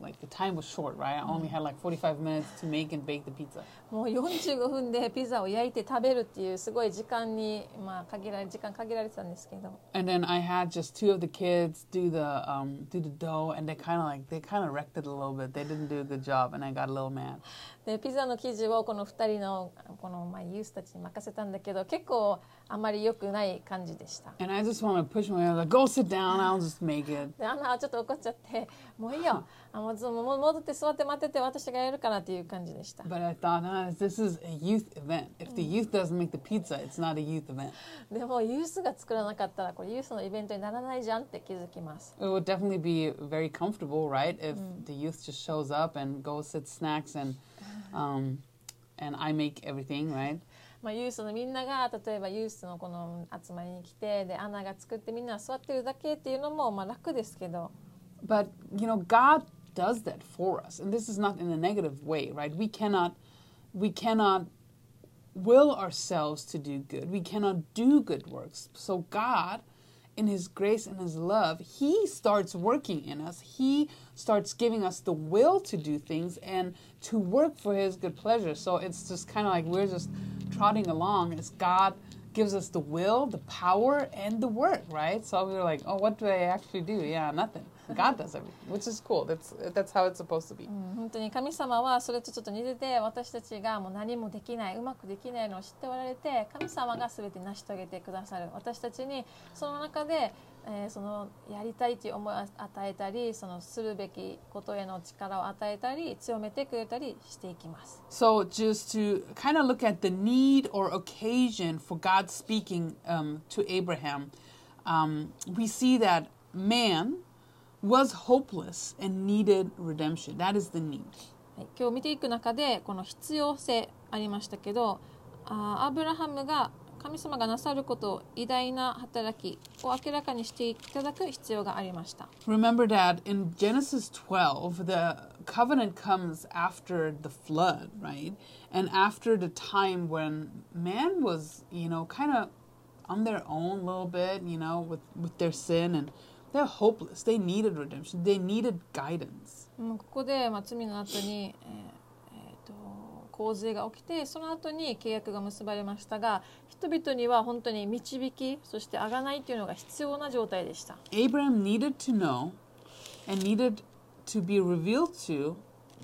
like the time was short, right? I only had like 45 minutes to make and bake the pizza. もう45分でピザを焼いて食べるっていうすごい時間に、まあ、限られ時間限られてたんですけど And then I had just two of the kids do the um, do the dough, and they kind of like they kind of wrecked it a little bit. They didn't do a good job, and I got a little mad. でピザの生地をこの2人のこの、まあ、ユースたちに任せたんだけど結構あまり良くない感じでした And I just want to push my like, go sit down. I'll just make it. でアンナはちょっと怒っちゃってもういいよあもう戻って座って待ってて私がやるからっていう感じでした But I thought, nah, this is a youth event. If the youth doesn't make the pizza, it's not a youth event. でもユースが作らなかったらこれユースのイベントにならないじゃんって気づきます It would definitely be very comfortable, right? If the youth just shows up and goes sit snacks and um, and I make everything, right? まあ、ユースのみんなが例えばユースのこの集まりに来てでアナが作ってみんな座ってるだけっていうのもまあ楽ですけど But you know, God does that for us, and this is not in a negative way, right? We cannot, we cannot will ourselves to do good. We cannot do good works. So God, in His grace and His love, He starts working in us. He starts giving us the will to do things and to work for His good pleasure. So it's just kind of like we're just trotting along as God gives us the will, the power, and the work, right? So we were like, oh, what do I actually do? Yeah, nothing. God does everything, which is cool. That's that's how it's supposed to be. うん本当に神様はそれとちょっと似てて私たちがもう何もできないうまくできないのを知っておられて神様が全て成し遂げてくださる私たちにその中で、 えーそのやりたいという思いを与えたりそのするべきことへの力を与えたり強めてくれたりしていきます So just to kind of look at the need or occasion for God speaking um, to Abraham, um, we see that man was hopeless and needed redemption. That is the need. はい今日見ていく中でこの必要性ありましたけどあーアブラハムが神様がなさること偉大な働きを明らかにしていただく必要がありました。Remember that in Genesis 12, the covenant comes after the flood, right? And after the time when man was, you know, kind of on their own a little bit, you know, with, with their sin and they're hopeless. They needed redemption. They needed guidance. うんここで、まあ、罪の後に、えー洪水が起きてその後に契約が結ばれましたが人々には本当に導きそして贖いというのが必要な状態でした。Abraham needed to know and needed to be revealed to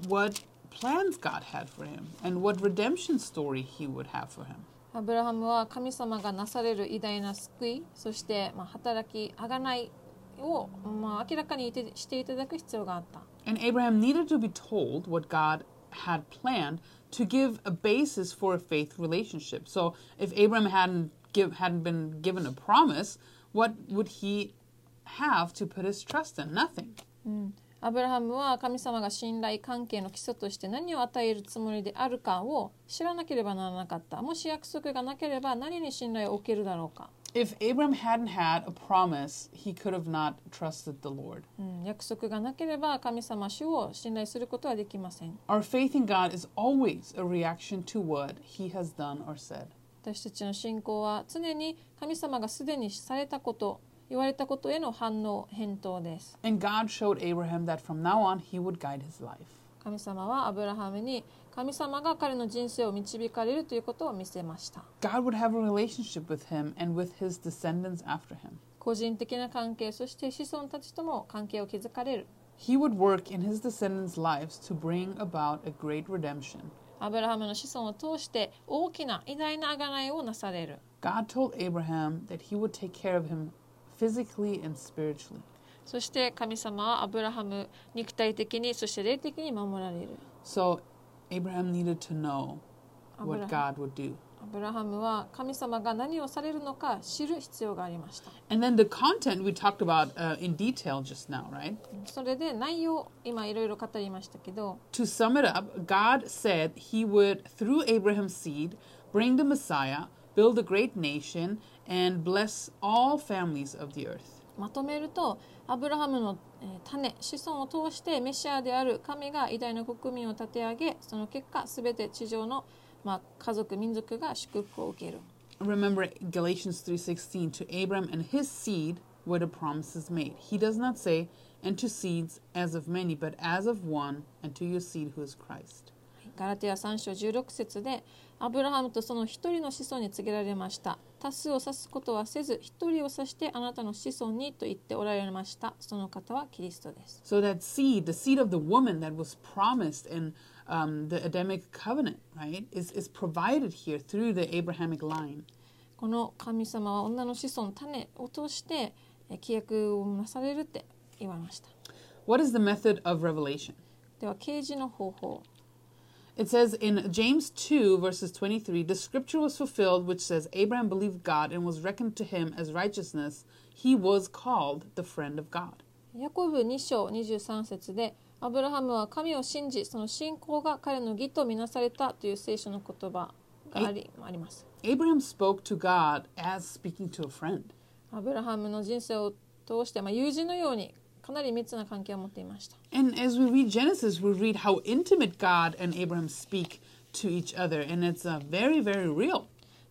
what plans God had for him and what redemption story he would have for him. アブラハムは神様がなされる偉大な救いそして、まあ、働き贖いを、まあ、明らかにいてしていただく必要があった。And Abraham needed to be told what God had planned to give a basis for a faith relationship. So if Abraham hadn't give hadn't been given a promise, what would he have to put his trust in? Nothing. アブラハムは神様が信頼関係の基礎として何を与えるつもりであるかを知らなければならなかった。もし約束がなければ何に信頼を置けるだろうか。 If Abram hadn't had a promise, he could have not trusted the Lord. うん、約束がなければ神様主を信頼することはできません。 Our faith in God is always a reaction to what he has done or said. 私たちの信仰は常に神様がすでにされたこと、言われたことへの反応、返答です。 And God showed Abraham that from now on he would guide his life. 神様はアブラハムに 神様が彼の人生を導かれるということを見せました。God would have a relationship with him and with his descendants after him. 個人的な関係、そして子孫たちとも関係を築かれる。He would work in his descendants' lives to bring about a great redemption. アブラハムの子孫を通して大きな偉大な贖いをなされる。God told Abraham that he would take care of him physically and spiritually. そして神様はアブラハム肉体的にそして霊的に守られる。So Abraham needed to know アブ what ラ God would do. アブラハムは神様が何をされるのか知る必要がありました。 And then the content we talked about uh, in detail just now, right? それで内容、今いろいろ語りましたけど、 To sum it up, God said he would, through Abraham's seed, bring the Messiah, build a great nation, and bless all families of the earth. まとめると、 アブラハムのえー種、子孫を通してメシアである神が偉大な国民を立て上げ、その結果、すべて地上の、まあ、家族、民族が祝福を受ける。Remember Galatians 3:16 to Abram and his seed were the promises made. He does not say and to seeds as of many but as of one and to your seed who is Christ. ガラテヤ3章16節でアブラハムとその一人の子孫に告げられました多数を指すことはせず一人を指してあなたの子孫にと言っておられましたその方はキリストです So that seed, the seed of the woman that was promised in um, the Adamic covenant, right, is, is provided here through the Abrahamic line. この神様は女の子孫種を通してえ契約をなされるって言われました What is the method of revelation? では啓示の方法 It says in James 2, verses 23, the scripture was fulfilled which says, Abraham believed God and was reckoned to him as righteousness. He was called the friend of God. ヤコブ2章23節でアブラハムは神を信じその信仰が彼の義とみなされたという聖書の言葉がありあります Abraham spoke to God as speaking to a friend. アブラハムの人生を通して、まあ、友人のように かなり密な関係を持っていました。 And as we read Genesis, we read how intimate God and Abraham speak to each other, and it's uh, very, very real.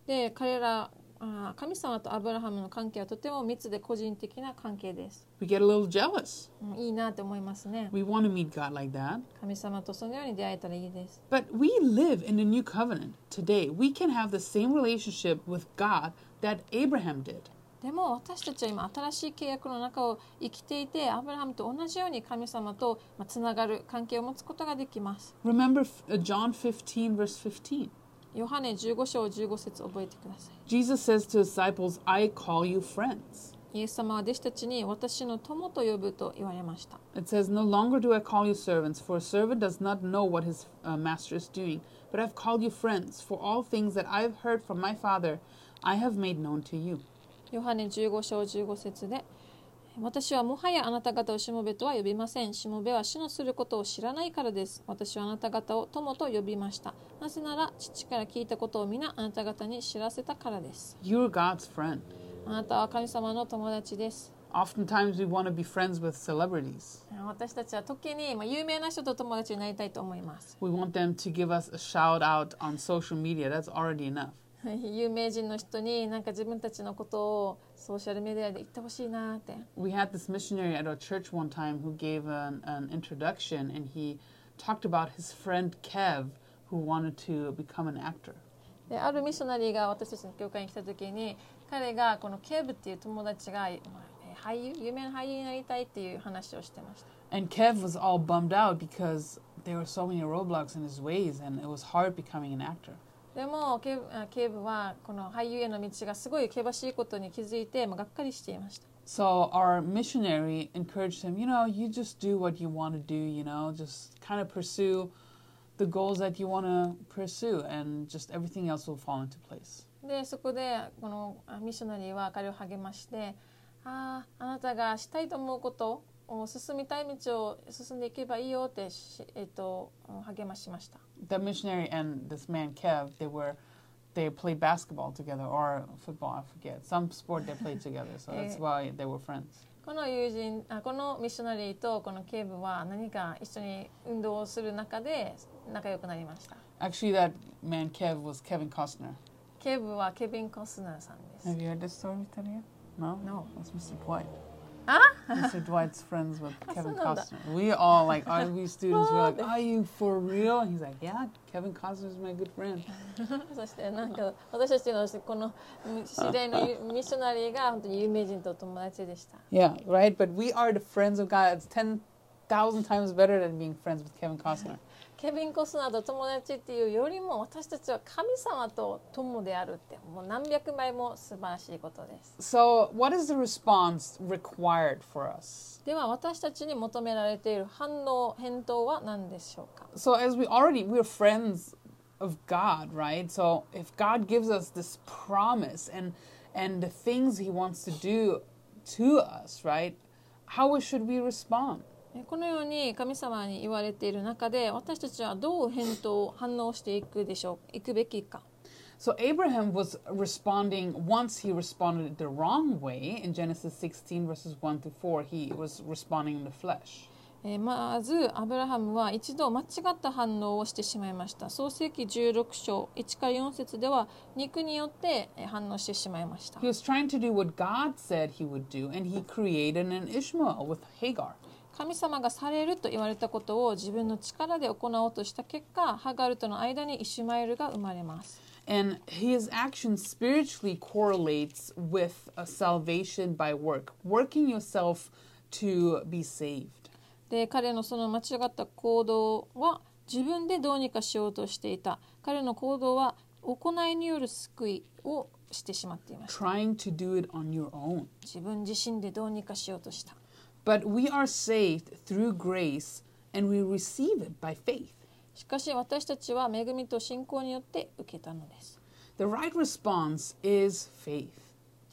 で彼らあー神様とアブラハムの関係はとても密で個人的な関係です。 We get a little jealous. うんいいなって思いますね。 We want to meet God like that. 神様とそのように出会えたらいいです。 But we live in the new covenant today. We can have the same relationship with God that Abraham did. でも私たちは今新しい契約の中を生きていてアブラハムと同じように神様とまあつながる関係を持つことができます。Remember uh, John 15, verse 15. ヨハネ15章15節覚えてください。Jesus says to his disciples, I call you friends. イエス様は弟子たちに私の友と呼ぶと言われました。It says, No longer do I call you servants, for a servant does not know what his uh, master is doing, but I've called you friends, for all things that I've heard from my Father, I have made known to you. ヨハネ15章15節で私はもはやあなた方をしもべとは呼びません。しもべは死のすることを知らないからです。私はあなた方を友と呼びました。なぜなら父から聞いたことを皆あなた方に知らせたからです。You're God's friend. あなたは神様の友達です。Oftentimes we want to be friends with celebrities. 私たちは時にまあ有名な人と友達になりたいと思います。We want them to give us a shout out on social media. That's already enough. 有名人の人になんか自分たちのことをソーシャルメディアで言ってほしいなって。We had this missionary at our church one time who gave an, an introduction and he talked about his friend Kev who wanted to become an actor. であるミッショナリーが私たちの教会に来た時に彼がこのケブっていう友達が、まあえー俳優有名な俳優になりたいっていう話をしてました And Kev was all bummed out because there were so many roadblocks in his ways and it was hard becoming an actor. でもケブあケブはこの俳優への道がすごい険しいことに気づいて、まあ、がっかりしていました So our missionary encouraged him, you know, you just do what you want to do, you know, just kind of pursue the goals that you want to pursue and just everything else will fall into place. でそこでこのあミッショナリーは彼を励ましてあああなたがしたいと思うことを進みたい道を進んでいけばいいよってし、えっと、励ましました。The missionary and this man Kev, they were they played basketball together or football, I forget. Some sport they played together, so that's Eh. why they were friends. この友人あこのミッショナリーとこの警部は何か一緒に運動をする中で仲良くなりました Actually that man Kev was Kevin Costner. 警部はケビン・コスナーさんです Have you heard this story, Talia? No? No. That's Mr. Dwight. Ah? Mr. Dwight's friends with Kevin そうなんだ。 Costner. We all like RV students were like, What? Are you for real? He's like, Yeah, Kevin Costner's my good friend. そしてなんか私たちのこの知り合いのミッショナリーが本当に有名人と友達でした Yeah, right? But we are the friends of God. It's 10,000 times better than being friends with Kevin Costner. ケビン・コスナーと友達っていうよりも私たちは神様と友であるってもう何百倍も素晴らしいことです So, what is the response required for us? では私たちに求められている反応返答は何でしょうか So, as we already, we're friends of God, right? So, if God gives us this promise and and the things He wants to do to us, right? How should we respond? えこのように神様に言われている中で私たちはどう返答反応していくでしょういくべきか So Abraham was responding once he responded the wrong way in Genesis 16 verses 1 to 4 he was responding in the flesh. えーまずアブラハムは一度間違った反応をしてしまいました創世記16章1から4節では肉によってえー反応してしまいました He was trying to do what God said he would do and he created an Ishmael with Hagar. 神様がされると言われたことを自分の力で行おうとした結果ハガルとの間にイシュマエルが生まれます And his action spiritually correlates with a salvation by work, working yourself to be saved. で彼のその間違った行動は自分でどうにかしようとしていた彼の行動は行いによる救いをしてしまっていました trying to do it on your own. 自分自身でどうにかしようとした But we are saved through grace and we receive it by faith. しかし私たちは恵みと信仰によって受けたのです The right response is faith.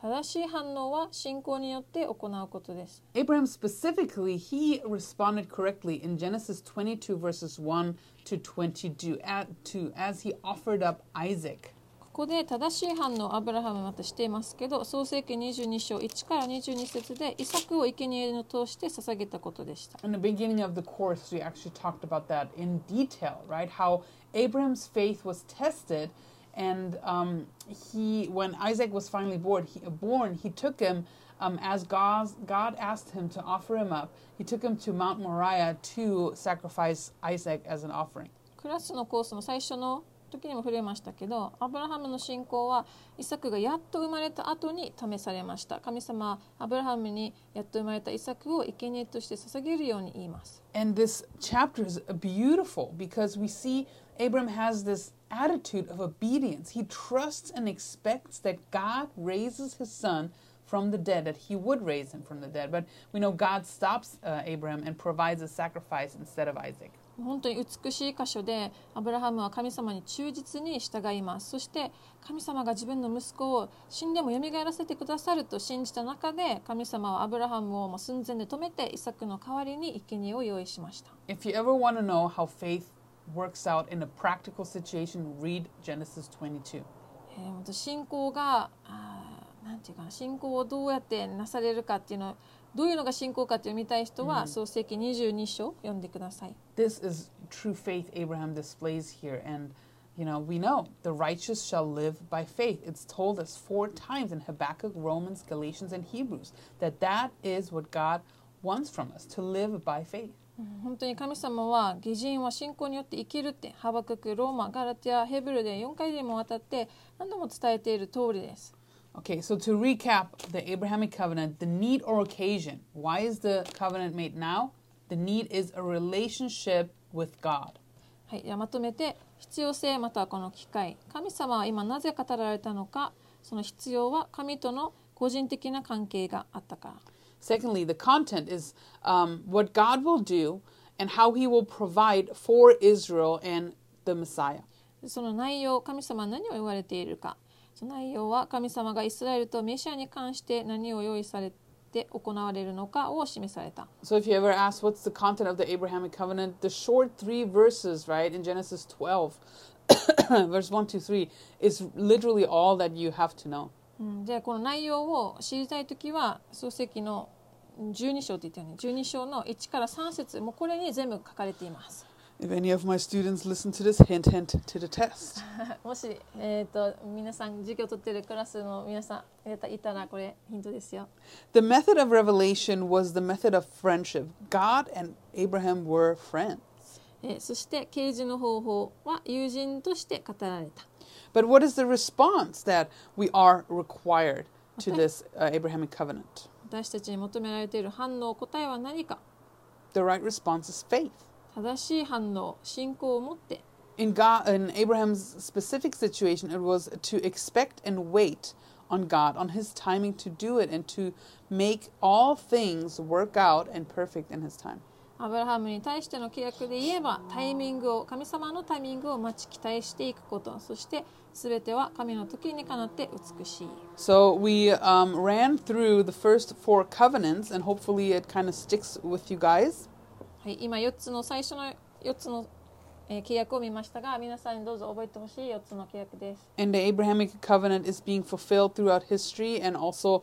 正しい反応は信仰によって行うことです Abraham specifically, he responded correctly in Genesis 22, verses 1 to 22, at, to, as he offered up Isaac. ここで正しい反応をアブラハムはまたしていますけど創世記22章1から22節でイサクを生贄を通して捧げたことでした In the beginning of the course, we actually talked about that in detail, right? How Abraham's faith was tested, and um, he, when Isaac was finally born, he, born, he took him um, as God, God asked him to offer him up. He took him to Mount Moriah to sacrifice Isaac as an offering. クラスのコースの最初の時にも触れましたけどアブラハムの信仰はイサクがやっと生まれた後に試されました神様はアブラハムにやっと生まれたイサクを生贄として捧げるように言います And this chapter is beautiful because we see Abram has this attitude of obedience. He trusts and expects that God raises his son from the dead, that he would raise him from the dead. But we know God stops uh, Abram and provides a sacrifice instead of Isaac. 本当に美しい箇所でアブラハムは神様に忠実に従いますそして神様が自分の息子を死んでも蘇らせてくださると信じた中で神様はアブラハムをもう寸前で止めてイサクの代わりに生贄を用意しました If you ever want to know how faith works out in a practical situation, read Genesis 22. えー本当信仰があーなんていうかな信仰をどうやってなされるかっていうのどういうのが信仰かっていうのを見たい人は、創世記22章読んでください This is true faith Abraham displays here. And, you know, we know the righteous shall live by faith. It's told us four times in Habakkuk, Romans, Galatians, and Hebrews that that is what God wants from us to live by faith. うん本当に神様は義人は信仰によって生きるってハバククローマガラティアヘブルで4回にもわたって何度も伝えている通りです Okay, so to recap the Abrahamic covenant, the need or occasion. Why is the covenant made now? The need is a relationship with God. はい、ではまとめて必要性またはこの機会神様は今なぜ語られたのかその必要は神との個人的な関係があったから Secondly, the content is um, what God will do and how he will provide for Israel and the Messiah. その内容神様は何を言われているか その内容は神様がイスラエルとメシアに関して何を用意されで行われるのかを示された。So if you ever ask what's the content of the Abrahamic covenant, the short three verses, right, in Genesis 12, verse 1 to 3, is literally all that you have to know. うん、でこの内容を知りたいときは創世記の12章って言ったよね12章の1から3節もうこれに全部書かれています。If any of my students listen to this, hint, hint to the test. もし、えー、と皆さん授業を取ってるクラスの皆さんいたいたらこれヒントですよ。 The method of revelation was the method of friendship. God and Abraham were friends. えーそして啓示の方法は友人として語られた。 But what is the response that we are required to Okay. this uh, Abrahamic covenant? 私たちに求められている反応答えは何か The right response is faith. 正しい反応信仰を持って In God, in Abraham's specific situation, it was to expect and wait on God, on His timing to do it, and to make all things work out and perfect in His time. アブラハムに対しての契約で言えばタイミングを神様のタイミングを待ち期待していくことそして全ては神の時にかなって美しい So we um, ran through the first four covenants, and hopefully it kind of sticks with you guys. はい、今4つの最初の4つの、えー契約を見ましたが皆さんにどうぞ覚えてほしい4つの契約です And the Abrahamic covenant is being fulfilled throughout history, and also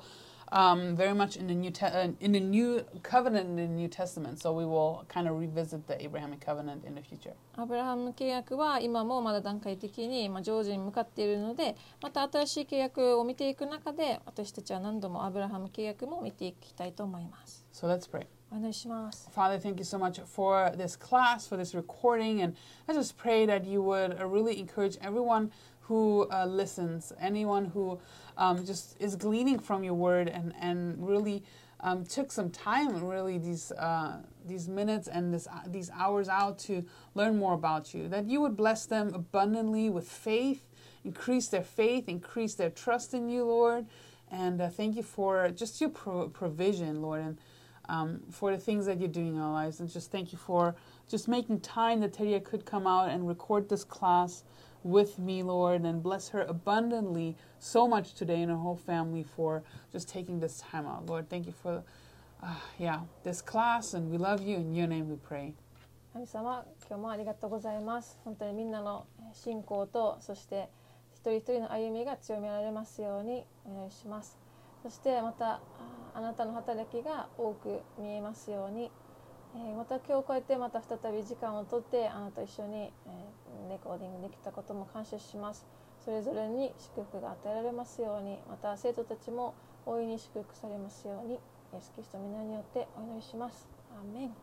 um, very much in the new uh, in the new covenant in the New Testament. So we will kind of revisit the Abrahamic covenant in the future. アブラハム契約は今もまだ段階的に、まあ、成就に向かっているのでまた新しい契約を見ていく中で私たちは何度もアブラハム契約も見ていきたいと思います So let's pray. お祈りします Father, thank you so much for this class, for this recording, and I just pray that you would uh, really encourage everyone who uh, listens, anyone who um, just is gleaning from your word, and and really um, took some time, really these uh, these minutes and this uh, these hours out to learn more about you. That you would bless them abundantly with faith, increase their faith, increase their trust in you, Lord, and uh, thank you for just your pro- provision, Lord, and um, for the things that you're doing in our lives. And just thank you for just making time that Teria could come out and record this class with me, Lord, and bless her abundantly so much today and her whole family for just taking this time out. Lord, thank you for, uh, yeah, this class, and we love you. In your name we pray. 神様今日もありがとうございます本当にみんなの信仰とそして一人一人の歩みが強められますようにお願いしますそしてまた あなたの働きが多く見えますように、えーまた今日こうやってまた再び時間をとってあなたと一緒に、えーレコーディングできたことも感謝します。それぞれに祝福が与えられますようにまた生徒たちも大いに祝福されますようにイエス・キリスト皆によってお祈りします。アーメン。